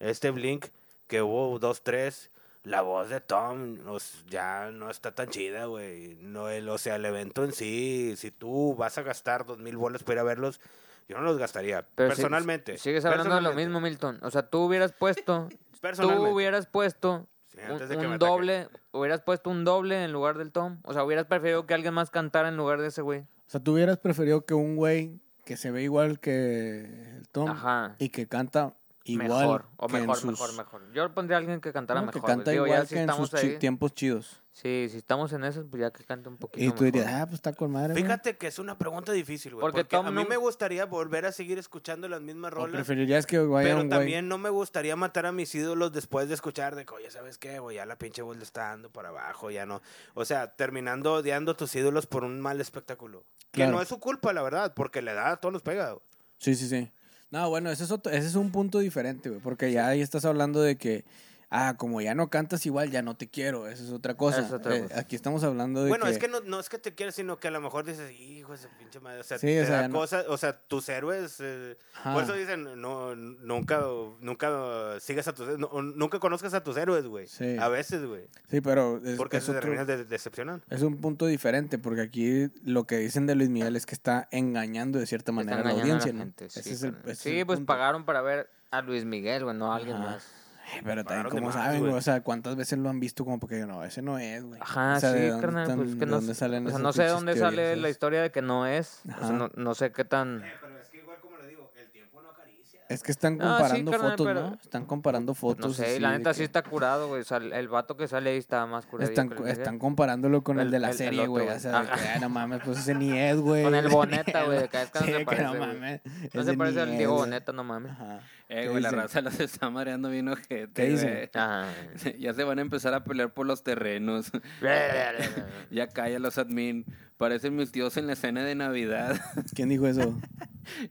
este Blink, que hubo dos, tres, la voz de Tom os- ya no está tan chida, güey. No, el, o sea, el evento en sí, si tú vas a gastar dos mil bolas para ir a verlos, yo no los gastaría. Pero personalmente. sigues hablando de lo mismo, Milton. O sea, tú hubieras puesto, *laughs* tú hubieras puesto Sí, antes de un, que me un doble, hubieras puesto un doble en lugar del Tom. O sea, hubieras preferido que alguien más cantara en lugar de ese güey. O sea, tú hubieras preferido que un güey que se ve igual que el Tom Ajá. y que canta igual mejor, o que en mejor, sus- mejor, mejor. Yo pondría a alguien que cantara no, mejor. que canta. Digo, igual ya si que en sus ahí, tiempos chidos. Sí, si estamos en eso, pues ya que cante un poquito Y tú mejor. dirías, ah, pues está con madre, güey. Fíjate que es una pregunta difícil, güey. Porque a mí no- me gustaría volver a seguir escuchando las mismas ¿O rolas. preferirías que vaya Pero un güey? también no me gustaría matar a mis ídolos después de escuchar de que, oye, ¿sabes qué? güey? ya la pinche voz le está dando para abajo, ya no. O sea, terminando odiando a tus ídolos por un mal espectáculo. Que Claro. no es su culpa, la verdad, porque la edad a todos nos pega. güey. Sí, sí, sí. No, bueno, ese es, otro- ese es un punto diferente, güey, porque ya ahí estás hablando de que, ah, como ya no cantas igual, ya no te quiero, esa es otra cosa. Es otra Eh, cosa. aquí estamos hablando de Bueno, que... es que no, no es que te quieras, sino que a lo mejor dices, hijo de pinche madre. O sea, Sí, te o sea, da no- cosas, o sea, tus héroes. eh, por eso dicen, no, nunca, nunca sigas a tus no- nunca conozcas a tus héroes, güey. Sí. A veces, güey. Sí, pero es, Porque es se otro- terminas de- decepcionando. es un punto diferente, porque aquí lo que dicen de Luis Miguel es que está engañando de cierta manera a la audiencia, la ¿no? gente, Ese sí, es el- carnal. ese es Sí, el pues punto. pagaron para ver a Luis Miguel, güey, no a alguien Ajá. más. Ay, Pero también, ¿cómo saben, güey. O sea, ¿cuántas veces lo han visto como porque no, ese no es, güey? Ajá, O sea, ¿de sí, dónde carnal, están- pues que no, dónde salen o sea, no sé de dónde sale teorías? la historia de que no es. O Ajá. sea, no, no sé qué tan... Pero es que igual como le digo, el tiempo no acaricia. Es que están Ah, sí, comparando carnal, fotos, pero- ¿no? Están comparando fotos. No sé, así la neta que sí está curado, güey. O sea, el, vato que sale ahí está más curado. Están, están comparándolo con el, El- de la el- serie, güey. O sea, de que, ay, no mames, pues ese ni es, güey. Con el Boneta, güey, que es *laughs* que no se Sí, que parece, no se parece al Diego. Boneta, no mames. Ajá. Eh, ¿Qué güey, la raza los está mareando bien ojete. *laughs* Ya se van a empezar a pelear por los terrenos. *laughs* ya calla los admin. Parecen mis tíos en la escena de Navidad. *laughs* ¿Quién dijo eso?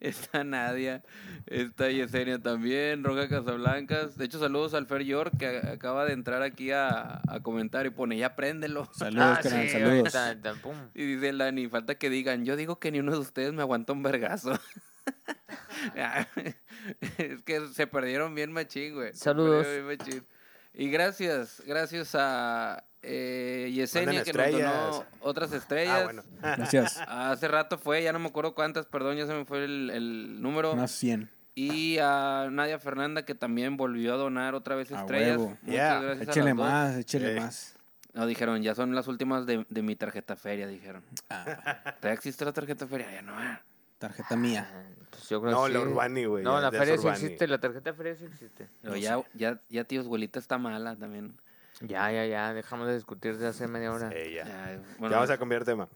Está Nadia, está Yesenia también, Roja Casablancas. De hecho, saludos al Fer York que acaba de entrar aquí a, a comentar y pone, ya préndelo. Saludos, Ah, carnal, sí, saludos. Y dice Lani, falta que digan, yo digo que ni uno de ustedes me aguanta un vergazo. *laughs* es que se perdieron bien machín, güey. Saludos. bien machín. Y gracias, gracias a eh, Yesenia que nos donó estrellas. otras estrellas. Ah, bueno. *laughs* Gracias. Hace rato fue, ya no me acuerdo cuántas, perdón, ya se me fue el, el número. Unas 100. Y a Nadia Fernanda que también volvió a donar otra vez A estrellas. huevo. Muchas Yeah. gracias a Échele dos. más, échele Eh. más. No, dijeron, ya son las últimas de, de mi tarjeta feria, dijeron. Ah, ¿Todavía existe la tarjeta feria? Ya no. eh. Tarjeta mía. Pues yo creo No, que la sí. Urbani, güey. No, la feria sí existe, la tarjeta de feria sí existe. Pero ya, ya, ya tío, abuelita está mala también. Ya, ya, ya, dejamos de discutir de hace media hora. Sí, ya. Ya, bueno, vamos a cambiar tema.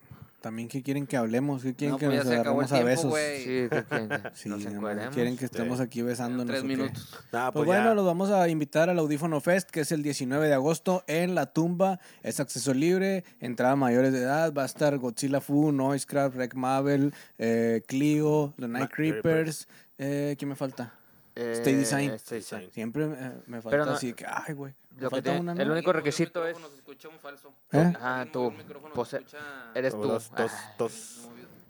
También, ¿qué quieren que hablemos? ¿Qué quieren No, que pues nos agarremos a tiempo, besos? güey. Sí, que, que- que Sí, nos quieren que estemos Sí. aquí besándonos. tres minutos. Nah, Pues pues bueno, los vamos a invitar al Audífono Fest, que es el 19 de agosto en La Tumba. Es acceso libre, entrada a mayores de edad. Va a estar Godzilla Fu, Noisecraft, Rec Mabel, eh, Clio, The Night Creepers. Eh, ¿Quién me falta? Eh, Stay Design. Stay Design. Siempre eh, me falta Pero no- así que, ay, güey. Lo que el ¿no? único requisito es... Se escucha un falso. ¿Eh? Ah, El tú. Pues, eh, escucha- Eres tú. Dos, dos, Ah, dos.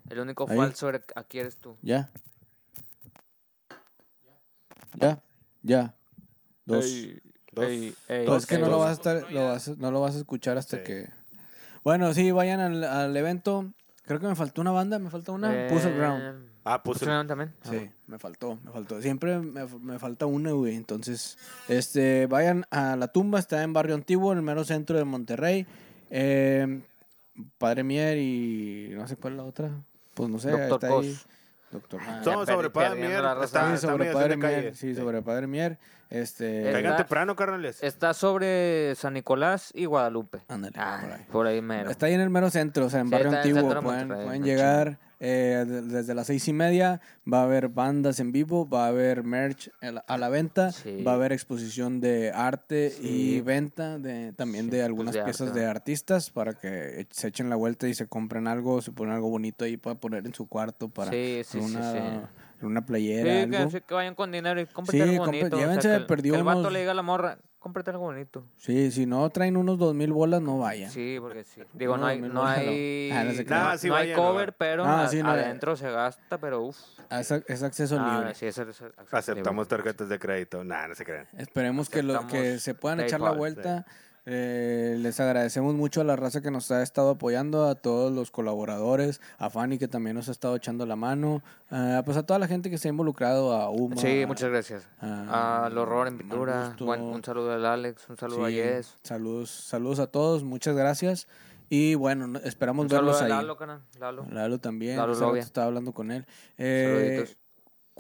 el único Ahí. falso aquí eres tú. Ya. Ya. Ya. Dos. Dos. Ey, ey, Pues es que no lo vas a estar, lo vas, no lo vas a escuchar hasta Sí. que. Bueno, sí, vayan al, al evento. Creo que me faltó una banda, me falta una. Puzzle Ground. Ah, puse. Puzzle Ground también. Sí, me faltó, me faltó. Siempre me, me falta una, güey. Entonces, este, vayan a la tumba, está en Barrio Antiguo, en el mero centro de Monterrey. Eh, Padre Mier y no sé cuál es la otra. Pues no sé, Doctor está Cos. ahí. Doctor. ah, Somos sobre Padre Mier. Está, sí, está sobre Padre. Mier. Sí, sobre Padre Mier. Este. Caigan temprano, carnales. Está sobre San Nicolás y Guadalupe. Ándale, Ah, por ahí. por ahí mero. Está ahí en el mero centro, o sea, en Sí, Barrio el Antiguo. Pueden, llegar eh, de- desde las seis y media. Va a haber bandas en vivo, va a haber merch a la, venta, Sí. va a haber exposición de arte Sí. y venta de también Sí, de pues, algunas de piezas arte, de artistas para que se echen la vuelta y se compren algo, se ponen algo bonito ahí para poner en su cuarto para una una playera, que, algo. sí, que vayan con dinero y Sí, algo bonito. llévense el- perdido que el vato unos- le diga a la morra, cómprate algo bonito. Sí, si no traen unos dos mil bolas, no vayan. Sí, porque sí. Digo, no, No, hay, no morra no. hay, Ah, no Nah, sí no hay vayan, cover, pero Ah, a- sí, no, adentro se gasta, pero uff. Es, es acceso libre. sí, eso es acceso Aceptamos libre. tarjetas de crédito. Nah, no se crean. Esperemos que, lo, que se puedan echar la vuelta. Eh, les agradecemos mucho a la raza que nos ha estado apoyando, a todos los colaboradores, a Fanny que también nos ha estado echando la mano, eh, pues a toda la gente que se ha involucrado, a Uma. Sí, muchas gracias. a- Al horror en pintura. Un saludo al Alex, un saludo a Sí, Yes. Saludos, saludos a todos, muchas gracias. Y bueno, no- esperamos Un verlos a ahí. Lalo. Lalo. Lalo también, Lalo estaba hablando con él. Eh, Saluditos.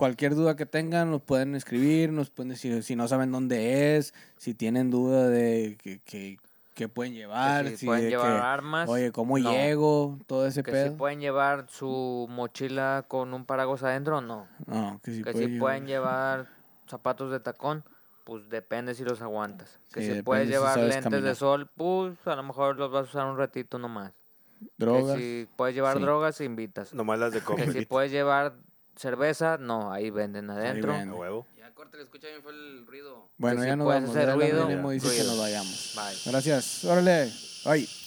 Cualquier duda que tengan, nos pueden escribir, nos pueden decir si no saben dónde es, si tienen duda de que, que, que pueden llevar, Que si si pueden de llevar que, armas. oye, ¿cómo no. llego? Todo ese Que pedo. si pueden llevar su mochila con un paraguas adentro, no. No, que si que puede si pueden llevar zapatos de tacón, pues depende si los aguantas. Que Sí, si puedes llevar lentes caminar. de sol, pues a lo mejor los vas a usar un ratito nomás. drogas. Que si puedes llevar Sí. drogas, invitas. Nomás las de Que comer. si puedes llevar cerveza, no, ahí venden adentro. venden. A huevo. Ya, corte, escucha bien, fue el ruido. Bueno, que ya si nos vamos. hacer ya ruido, mínimo dice que ruido. nos vayamos. Bye. Gracias. Órale. Bye.